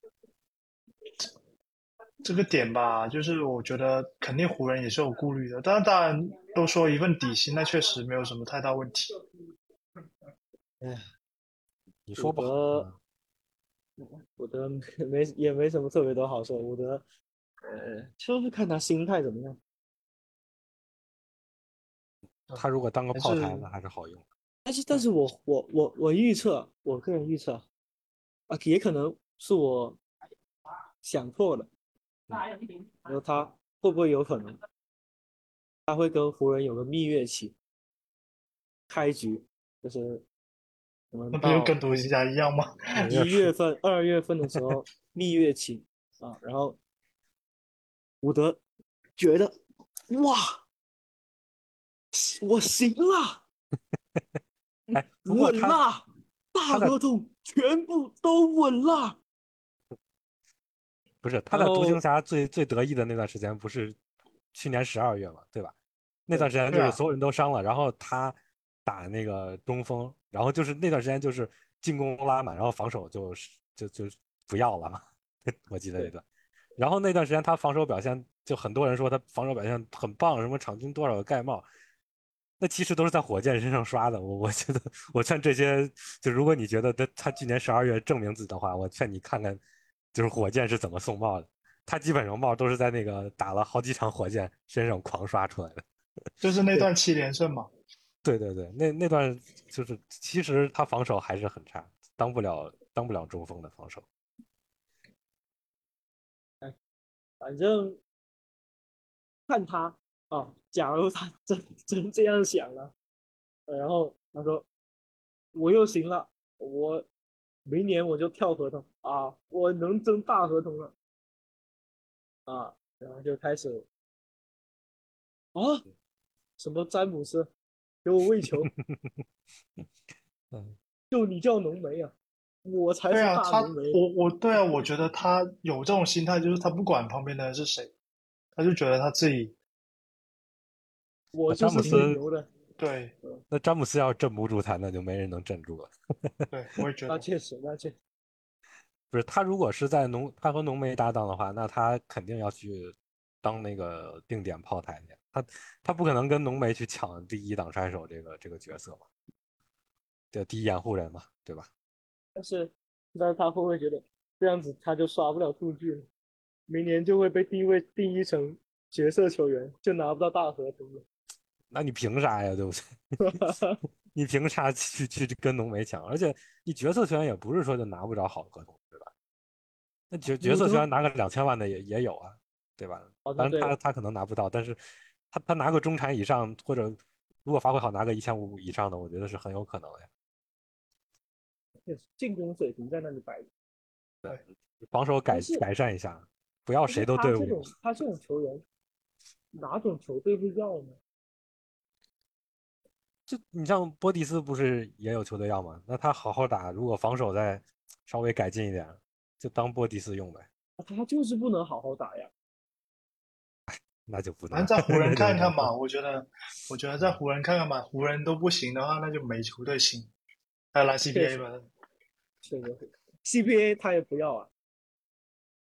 这个点吧，就是我觉得肯定湖人也是有顾虑的，但是当然都说一份底薪，那确实没有什么太大问题。哎，你说吧，伍德没 也没什么特别多好说，伍德，呃，就是看他心态怎么样。他如果当个炮台，那还是好用。但是，但是我我我我预测，我个人预测，啊，也可能是我想错了。然后他会不会有可能，他会跟湖人有个蜜月期，开局就是那不就跟独行侠一样吗？一月份、二月份的时候 蜜月期啊，然后伍德觉得哇，我行了，哎，稳了，大合同全部都稳了。不是他在独行侠最最得意的那段时间，不是去年十二月嘛，对吧？那段时间就是所有人都伤了，然后他打那个中锋，然后就是那段时间就是进攻拉满，然后防守就就就不要了嘛。我记得那段，然后那段时间他防守表现，就很多人说他防守表现很棒，什么场均多少个盖帽，那其实都是在火箭身上刷的。我我觉得，我劝这些，就如果你觉得他他去年十二月证明自己的话，我劝你看看。就是火箭是怎么送帽的？他基本上帽都是在那个打了好几场火箭身上狂刷出来的。就是那段七连胜嘛。对对对，那那段就是其实他防守还是很差，当不了当不了中锋的防守。反正看他啊，假如他真真这样想了，然后他说我又行了，我。明年我就跳合同啊！我能争大合同了啊！然后就开始啊，什么詹姆斯给我喂球，嗯，就你叫浓眉啊，我才是大浓眉。我我对啊，我觉得他有这种心态，就是他不管旁边的人是谁，他就觉得他自己，我詹姆斯牛的。对，那詹姆斯要镇不住他，那就没人能镇住了。对，我也觉 得。那确实，那确不是他如果是在浓，他和浓眉搭档的话，那他肯定要去当那个定点炮台去。他他不可能跟浓眉去抢第一挡拆手这个这个角色嘛，对，第一掩护人嘛，对吧？但是，但是他会不会觉得这样子他就刷不了数据了？明年就会被定位定义成角色球员，就拿不到大合同了。那你凭啥呀？对不对？你凭啥去去跟浓眉抢？而且你角色球员也不是说就拿不着好合同，对吧？那角角色球员拿个两千万的也也有啊，对吧？当然他他可能拿不到，但是他他拿个中产以上，或者如果发挥好拿个一千五以上的，我觉得是很有可能的呀。进攻水平在那里摆着，对，防守改改善一下，不要谁都对我。他这种球员，哪种球队会要呢？就你像波蒂斯不是也有球队要吗？那他好好打，如果防守再稍微改进一点，就当波蒂斯用呗。他就是不能好好打呀。那就不能。反正在湖人 看看吧，我觉得，我觉得在湖人看看吧，湖人都不行的话，那就没球队行。还来 CBA 吧。是的，CBA 他也不要啊。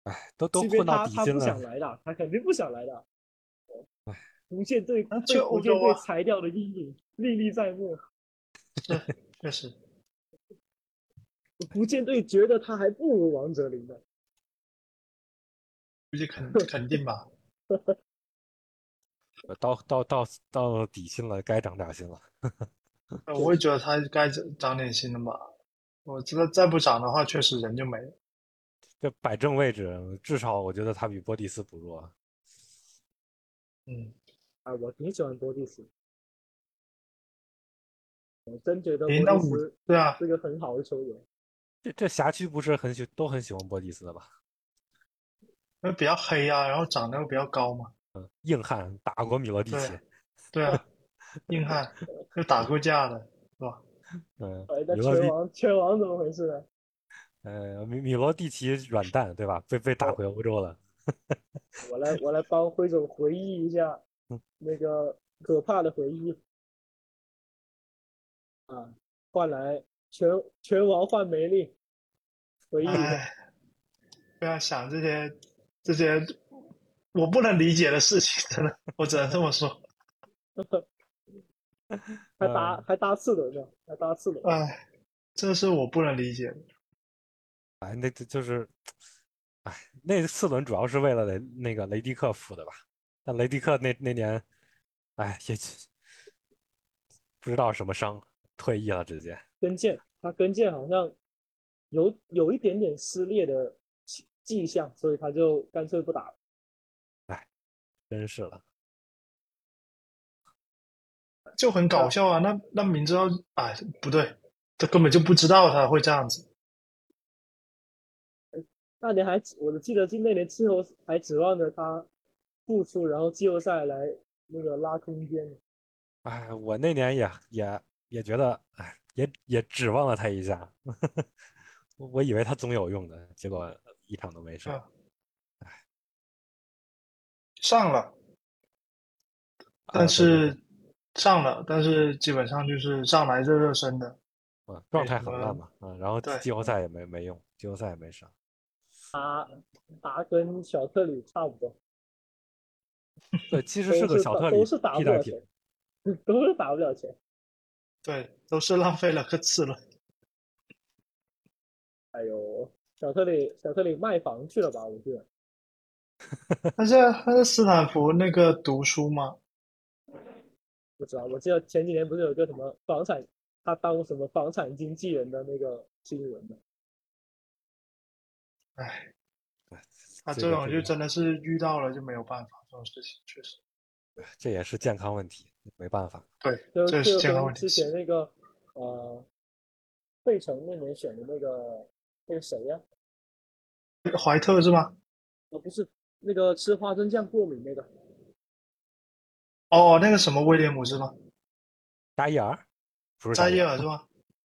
哎，都都混到底薪了。他他不想来的，他肯定不想来的。哎。无限队被无限队裁掉的阴影历历在目。确实，福建队觉得他还不如王哲林呢。估计肯肯定吧。到到到到底薪了，该涨点薪了。我也觉得他该涨点薪了吧。我觉得再不涨的话，确实人就没了。这摆正位置，至少我觉得他比波蒂斯不弱。嗯。啊，我挺喜欢波蒂斯，我真觉得波蒂斯对啊是个很好的球员。这这辖区不是很喜都很喜欢波蒂斯的吧？因为比较黑啊，然后长得又比较高嘛。嗯，硬汉打过米罗蒂奇。对啊，硬汉又打过架的，是吧？嗯。那拳王拳王怎么回事呢？呃，米米罗蒂奇软蛋对吧？被被打回欧洲了。我来我来帮辉总回忆一下。那个可怕的回忆啊，换来拳拳王换梅丽，回忆一下。不要想这些这些我不能理解的事情，真的，我只能这么说。还搭还搭次轮呢，还搭次轮。哎，这是我不能理解的。哎，那这就是，哎，那四轮主要是为了雷那个雷迪克扶的吧？但雷迪克那那年，哎，也不知道什么伤，退役了直接。跟腱，他跟腱好像有有一点点撕裂的迹象，所以他就干脆不打了。哎，真是了。就很搞笑啊！那那明知道，哎，不对，他根本就不知道他会这样子。那年还我记得，那年季后还指望着他复出，然后季后赛来那个拉空间。哎，我那年也也也觉得，哎，也也指望了他一下。我以为他总有用的，结果一场都没上。哎，上了，但是。上了，但是基本上就是上来热热身的，啊，状态很烂嘛，啊，然后季后赛也没没用，季后赛也没上，打打跟小特里差不多，对，其实是个小特里，都是打不了钱，都是打不了钱，对，都是浪费了个次了。哎呦，小特里小特里卖房去了吧？我记得，他在他在斯坦福那个读书吗？不知道，我记得前几年不是有个什么房产，他当什么房产经纪人的那个新闻吗？哎，他这种就真的是遇到了就没有办法，这种事情确实，这也是健康问题，没办法。对，这是健康问题。之前那个呃，费城那年选的那个那个谁呀？怀特是吗？哦，不是，那个吃花生酱过敏那个。哦，那个什么威廉姆斯吗？扎伊尔，不是扎伊尔是吗？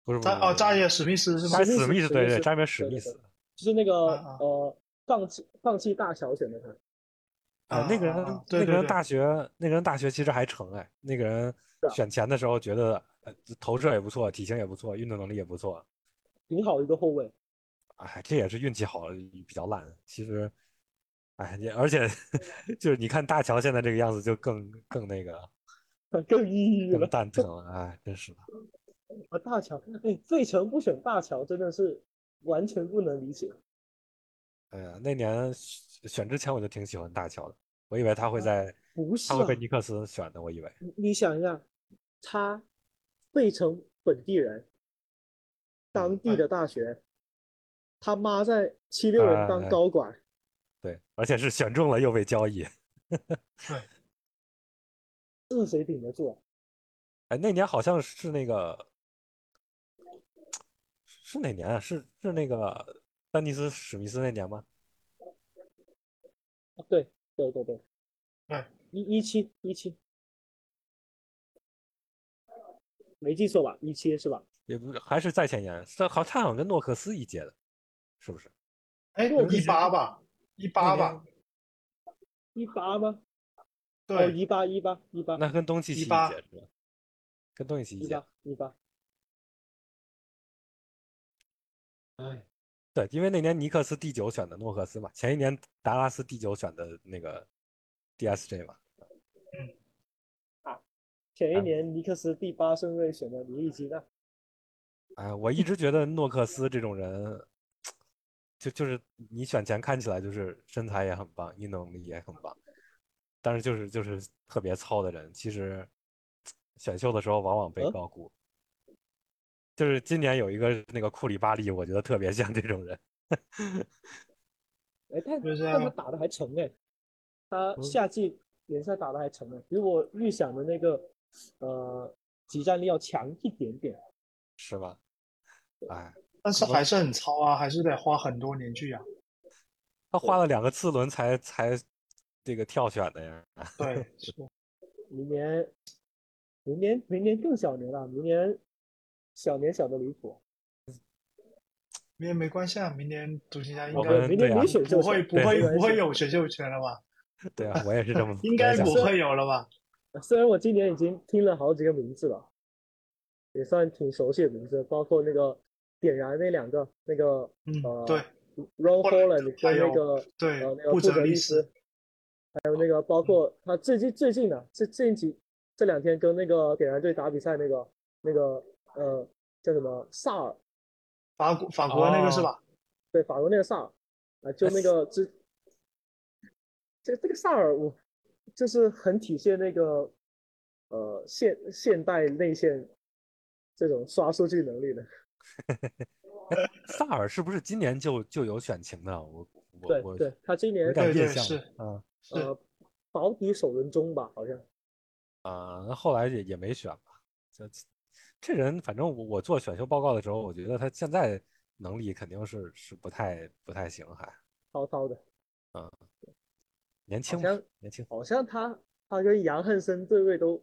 不是，扎哦，扎伊尔史密斯是吗？史密斯对对，扎伊尔史密斯，就是那个呃，放弃放弃大小选的他。啊，那个人那个人大学那个人大学其实还成哎，那个人选前的时候觉得呃投射也不错，体型也不错，运动能力也不错，挺好的一个后卫。哎，这也是运气好比较烂，其实。哎，你而且 就是你看大乔现在这个样子，就更更那个，更抑郁了，蛋疼了。哎，真是的。啊，大乔，哎，费城不选大乔，真的是完全不能理解。哎呀，那年选之前我就挺喜欢大乔的，我以为他会在，不是，他会被尼克斯选的，我以为。你想一下，他费城本地人，当地的大学，他妈在七六人当高管。对，而且是选中了又被交易。对，是谁顶得住？哎，那年好像是那个，是哪年啊？是是那个丹尼斯史密斯那年吗？对对对对，哎，一一七一七，没记错吧？一七是吧？也不还是在前年，这好他好像跟诺克斯一届的，是不是？哎，一八吧。一八吧，一八吗？对，一八一八一八。那跟东契奇一届是吧？跟东契奇一届。一八。哎，对，因为那年尼克斯第九选的诺克斯嘛，前一年达拉斯第九选的那个 DSJ 嘛。嗯。啊，前一年尼克斯第八顺位选的尼伊基纳。哎，我一直觉得诺克斯这种人。就就是你选前看起来就是身材也很棒，运动能力也很棒，但是就是就是特别糙的人，其实选秀的时候往往被高估。就是今年有一个那个库里巴利，我觉得特别像这种人。哎，但但他打的还成哎，他夏季联赛打的还成哎，比我预想的那个呃，集战力要强一点点，是吧？哎。但是还是很糙啊，还是得花很多年去养。他花了两个次轮才才这个跳选的呀。对，是明年，明年，明年更小年了，明年小年小的离谱。明年没关系啊，明年独行侠应该明年没选秀不会不会不会有选秀权了吧？对啊，我也是这么。应该不会有了吧？虽然我今年已经听了好几个名字了，也算挺熟悉的名字，包括那个。点燃那两个，那个呃，对，Ron Holland 还有跟那个对呃那个布布泽利斯斯，还有那个包括他最近最近的这最近几这两天跟那个点燃队打比赛那个那个呃叫什么萨尔法国法国那个是吧？对法国那个萨尔啊，就那个之这这个萨尔我就是很体现那个呃现现代内线这种刷数据能力的。萨尔是不是今年就就有选情的？我我我对对，他今年有点象对是啊是呃保底首轮中吧，好像。啊，那后来也也没选吧。这这人，反正我我做选秀报告的时候，我觉得他现在能力肯定是是不太不太行，还滔滔的，年轻嘛好像年轻好像他他跟杨汉森对位都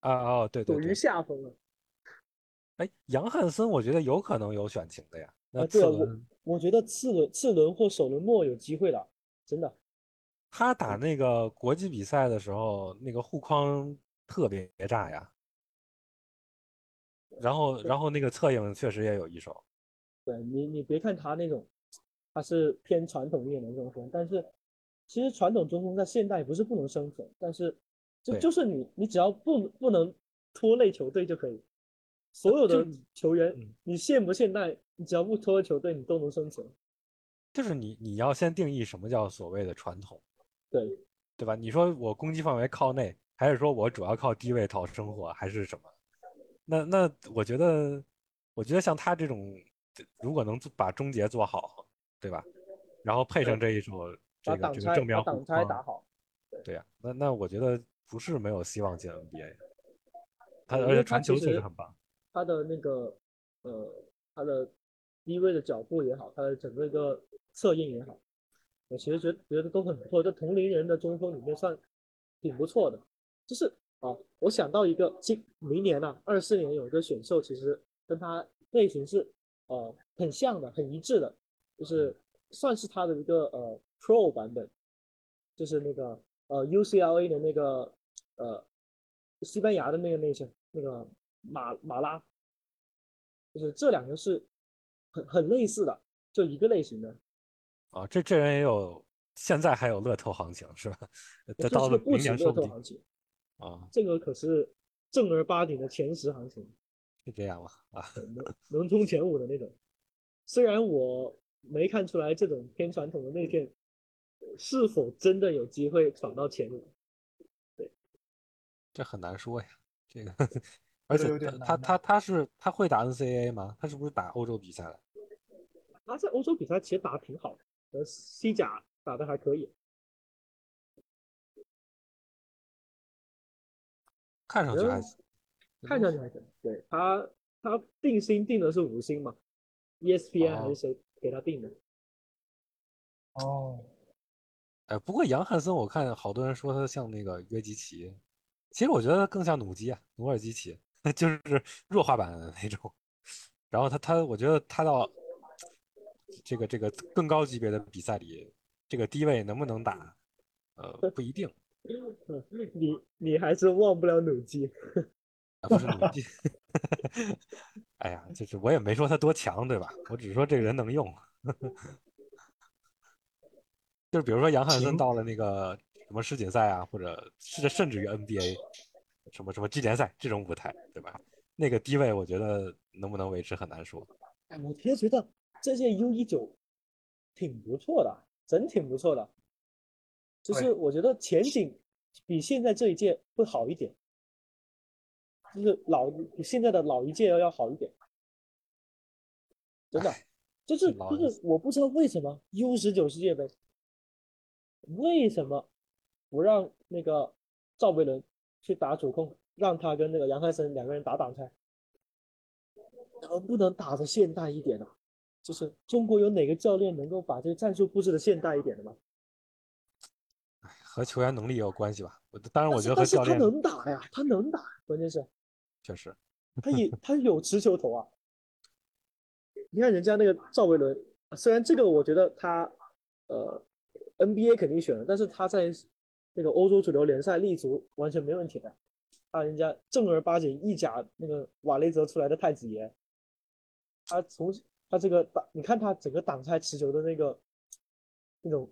啊哦对对处于对，下风了。哎，杨汉森我觉得有可能有选情的呀。那次轮我觉得次轮次轮或首轮末有机会的，真的。他打那个国际比赛的时候，那个护框特别炸呀。然后然后那个侧影确实也有一手。对你，你别看他那种，他是偏传统一点的中锋，但是其实传统中锋在现代不是不能生存，但是就就是你你只要不不能拖累球队就可以。所有的球员嗯，你现不现代，你只要不拖累球队，你都能生存。就是你你要先定义什么叫所谓的传统，对，对吧？你说我攻击范围靠内，还是说我主要靠低位讨生活，还是什么？那那我觉得，我觉得像他这种，如果能把终结做好，对吧？然后配上这一手这个这个正面护把挡拆打，好。对呀、那那我觉得不是没有希望进 NBA，他而且传球确实很棒。他的那个呃，他的低位的脚步也好，他的整个一个侧应也好，我其实觉得觉得都很不错，在同龄人的中锋里面算挺不错的。就是啊，我想到一个今明年啊，二四年有一个选秀，其实跟他类型是呃很像的，很一致的，就是算是他的一个呃 Pro 版本，就是那个呃 UCLA 的那个呃西班牙的那个内线那个马马拉，就是这两个是很很类似的，就一个类型的。啊，这这人也有，现在还有乐透行情是吧？这到了明这个不止年说不定乐透行情，啊，这个可是正儿八经的前十行情，是这样吗？啊，能能冲前五的那种。虽然我没看出来这种偏传统的内线是否真的有机会闯到前五，对这很难说呀，这个，而且他他他他是他会打 NCAA 吗？他是不是打欧洲比赛的？他在欧洲比赛其实打得挺好的，呃，西甲打得还可以。嗯看上去还行，看上去还行。对他，他定薪定的是五星嘛，ESPN 还哦是谁给他定的？哦，哎，不过杨汉森我看好多人说他像那个约基奇，其实我觉得他更像努基啊，努尔基奇，就是弱化版的那种。然后他他，我觉得他到这个这个更高级别的比赛里，这个低位能不能打，呃，不一定。你你还是忘不了努基。啊，不是努基。哎呀，就是我也没说他多强，对吧？我只是说这个人能用。就是比如说杨汉森到了那个什么世锦赛啊，或者是甚至于 NBA 什么什么季联赛这种舞台，对吧？那个低位我觉得能不能维持很难说。哎，我其实觉得这届 U 一九挺不错的，真挺不错的。就是我觉得前景比现在这一届会好一点，就是老比现在的老一届要要好一点，真的，就是就是我不知道为什么 U 十九世界杯，为什么不让那个赵维伦去打主控，让他跟那个杨汉森两个人打挡拆，能不能打得现代一点啊？就是中国有哪个教练能够把这个战术布置的现代一点的吗？和球员能力也有关系吧。我当然，我觉得和但是他能打呀，他能打，关键是确实，他也他有持球头啊。你看人家那个赵维伦，虽然这个我觉得他呃 NBA 肯定选了，但是他在那个欧洲主流联赛立足完全没问题的。他人家正儿八经意甲那个瓦雷泽出来的太子爷，他从他这个挡，你看他整个挡拆持球的那个那种，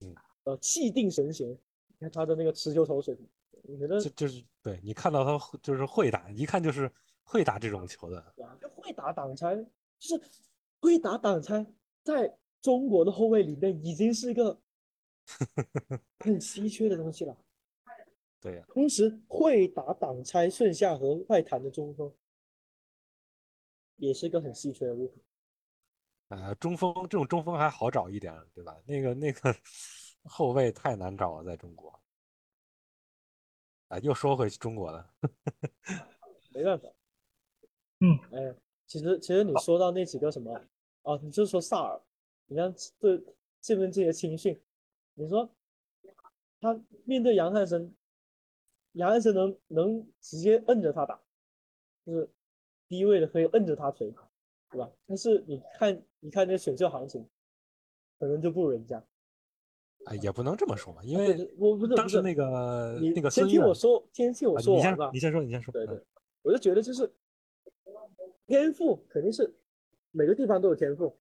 嗯，呃，气定神闲。你看他的那个持球投水平，我觉得就就是对你看到他就是会打，一看就是会打这种球的。就会打挡拆，就是会打挡拆，在中国的后卫里面已经是一个 很稀缺的东西了。对呀，同时会打挡拆、顺下和外弹的中锋，也是一个很稀缺的物品。啊，中锋这种中锋还好找一点，对吧？那个那个后卫太难找了，在中国。啊，又说回中国了，没办法。嗯，哎，其实其实你说到那几个什么，啊，你就说萨尔，你看对这边这些青训，你说他面对杨汉生。杨安生能能直接摁着他打，就是低位的可以摁着他锤，对吧？但是你看，你看这选秀行情，可能就不如人家。哎，也不能这么说嘛，因为我不是当时那个那个先听我说，先听我说完吧。你先说，你先说。对对，我就觉得就是天赋肯定是每个地方都有天赋，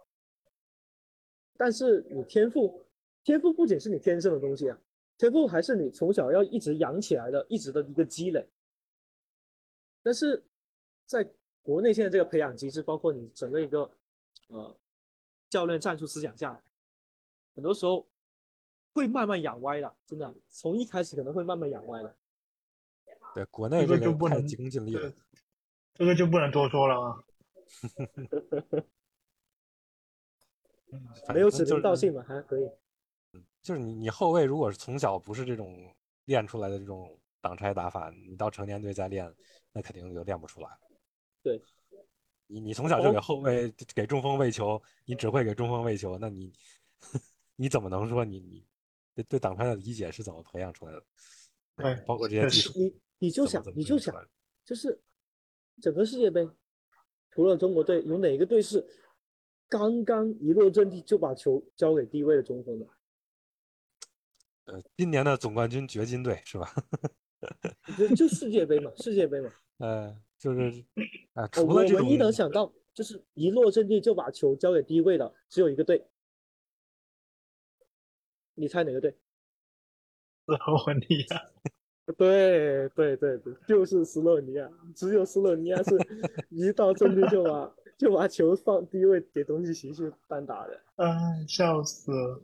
但是你天赋，天赋不仅是你天生的东西啊。天赋还是你从小要一直养起来的，一直的一个积累。但是，在国内现在这个培养机制，包括你整个一个呃教练战术思想下，很多时候会慢慢养歪的，真的，从一开始可能会慢慢养歪的。对，国内这个就不能急功近利了，这个就不能多说了啊。没有指名道姓嘛，还可以。就是你，你后卫如果是从小不是这种练出来的这种挡拆打法，你到成年队再练，那肯定就练不出来。对，你你从小就给后卫给中锋喂球，你只会给中锋喂球，那你 你怎么能说你你对对挡拆的理解是怎么培养出来的？对，包括这些技术，你你就想你就想，就是整个世界杯，除了中国队，有哪个队是刚刚一落阵地就把球交给低位的中锋的？呃，今年的总冠军掘金队是吧？就就世界杯嘛，世界杯嘛。呃，就是啊，除了这种，我唯一能想到就是一落阵地就把球交给低位的，只有一个队。你猜哪个队？斯洛尼亚。对对对对，就是斯洛尼亚，只有斯洛尼亚是一到阵地就把就把球放低位给东契奇去单打的。哎，笑死了！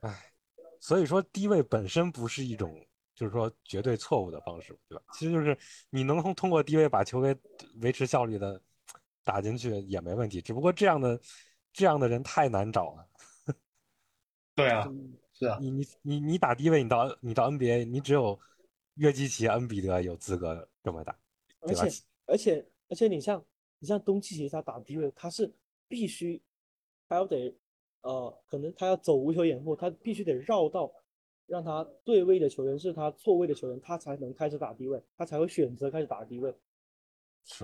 哎。所以说低位本身不是一种，就是说绝对错误的方式，对吧？其实就是你能通通过低位把球给维持效率的打进去也没问题，只不过这样的这样的人太难找了。对啊，是啊，你你你你打低位，你到你到 NBA，你只有约基奇、恩比德有资格这么打，而且而且而且你像你像东契奇他打低位，他是必须还要得。呃，可能他要走无球掩护，他必须得绕到让他对位的球员是他错位的球员，他才能开始打低位，他才会选择开始打低位，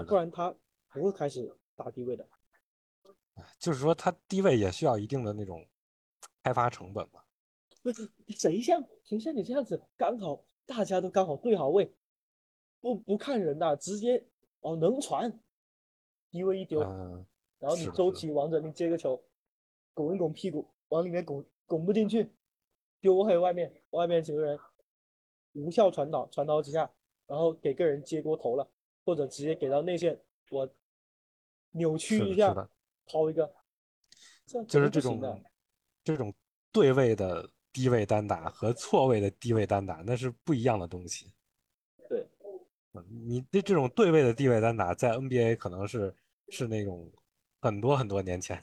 不然他不会开始打低位的。就是说他低位也需要一定的那种开发成本嘛。不是谁像谁像你这样子，刚好大家都刚好对好位，不不看人的，直接哦能传，低位一丢，然后你周琦王者你接个球。拱一拱屁股，往里面拱，拱不进去，丢回外面，外面几个人无效传导，传导几下，然后给个人接锅头了，或者直接给到内线，我扭曲一下，抛一个，就是这种这种对位的低位单打和错位的低位单打，那是不一样的东西。对，你这这种对位的低位单打，在 NBA 可能是是那种。很多很多年前，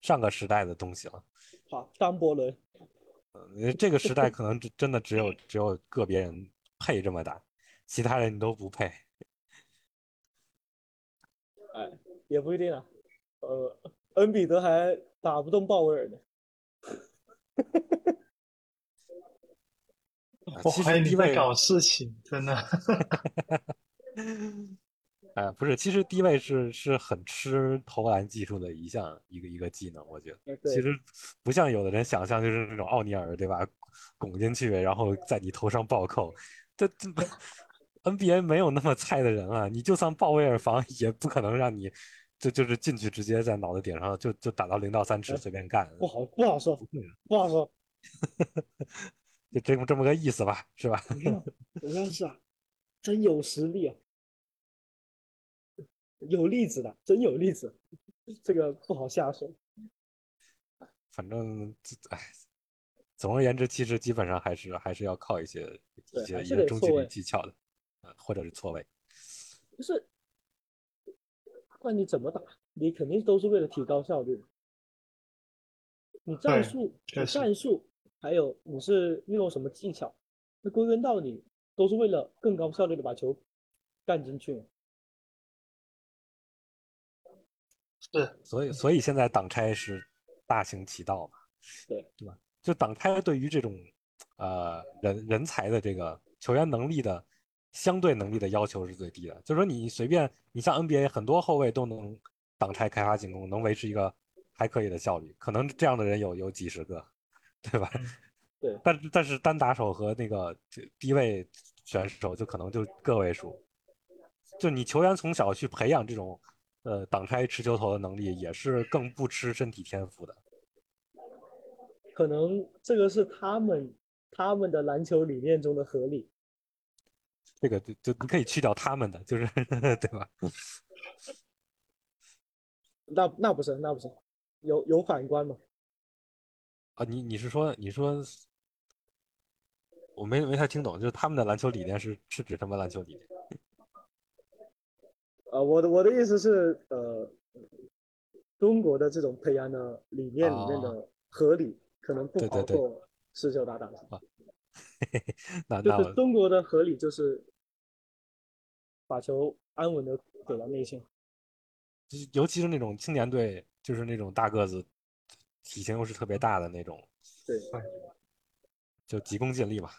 上个时代的东西了。好，张伯伦。嗯，这个时代可能真真的只有只有个别人配这么打，其他人你都不配。哎，也不一定啊。呃，恩比德还打不动鲍威尔呢。我怀疑你在搞事情，真的。哎，不是，其实低位是是很吃投篮技术的一项一个一个技能，我觉得。其实不像有的人想象，就是那种奥尼尔，对吧？拱进去，然后在你头上暴扣。这这 NBA 没有那么菜的人啊！你就算鲍威尔防，也不可能让你就就是进去直接在脑袋顶上就就打到零到三尺随便干，不好不好说，不好说，就这么这么个意思吧，是吧？好像是啊，真有实力啊，有例子的，真有例子，这个不好下手。反正哎，总而言之，其实基本上还是还是要靠一些一些一些中距离技巧的，呃，或者是错位。就是，不管你怎么打，你肯定都是为了提高效率。你战术、你战术，还有你是运用什么技巧，那归根到底都是为了更高效率的把球干进去。是，所以所以现在挡拆是。大行其道嘛，对对吧？就挡拆对于这种，呃，人人才的这个球员能力的相对能力的要求是最低的。就是说，你随便，你像 NBA 很多后卫都能挡拆开发进攻，能维持一个还可以的效率。可能这样的人有有几十个，对吧？对。但但是单打手和那个低位选手就可能就个位数。就你球员从小去培养这种，呃，挡拆持球投的能力，也是更不吃身体天赋的。可能这个是他们他们的篮球理念中的合理，这个就就你可以去掉他们的，就是 对吧？那那不是那不是，有有反观吗？啊，你你是说你说，我没没太听懂，就是他们的篮球理念是是指什么篮球理念？呃，我的我的意思是，呃，中国的这种培养的理念里面的合理。可能不包括持球打挡拆，就是中国的合理就是把球安稳的给到内线，尤其是那种青年队，就是那种大个子，体型又是特别大的那种，对，就急功近利嘛。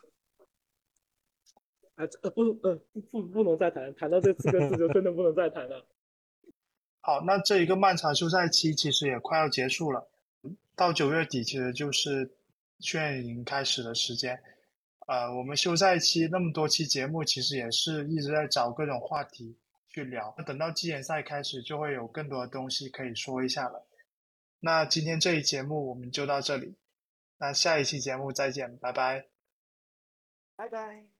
哎，呃，不，呃，不，不，不能再谈，谈到这四个字就真的不能再谈了。好，那这一个漫长休赛期其实也快要结束了。到九月底，其实就是训练营开始的时间。呃，我们休赛期那么多期节目，其实也是一直在找各种话题去聊。那等到季前赛开始，就会有更多的东西可以说一下了。那今天这一节目我们就到这里，那下一期节目再见，拜拜，拜拜。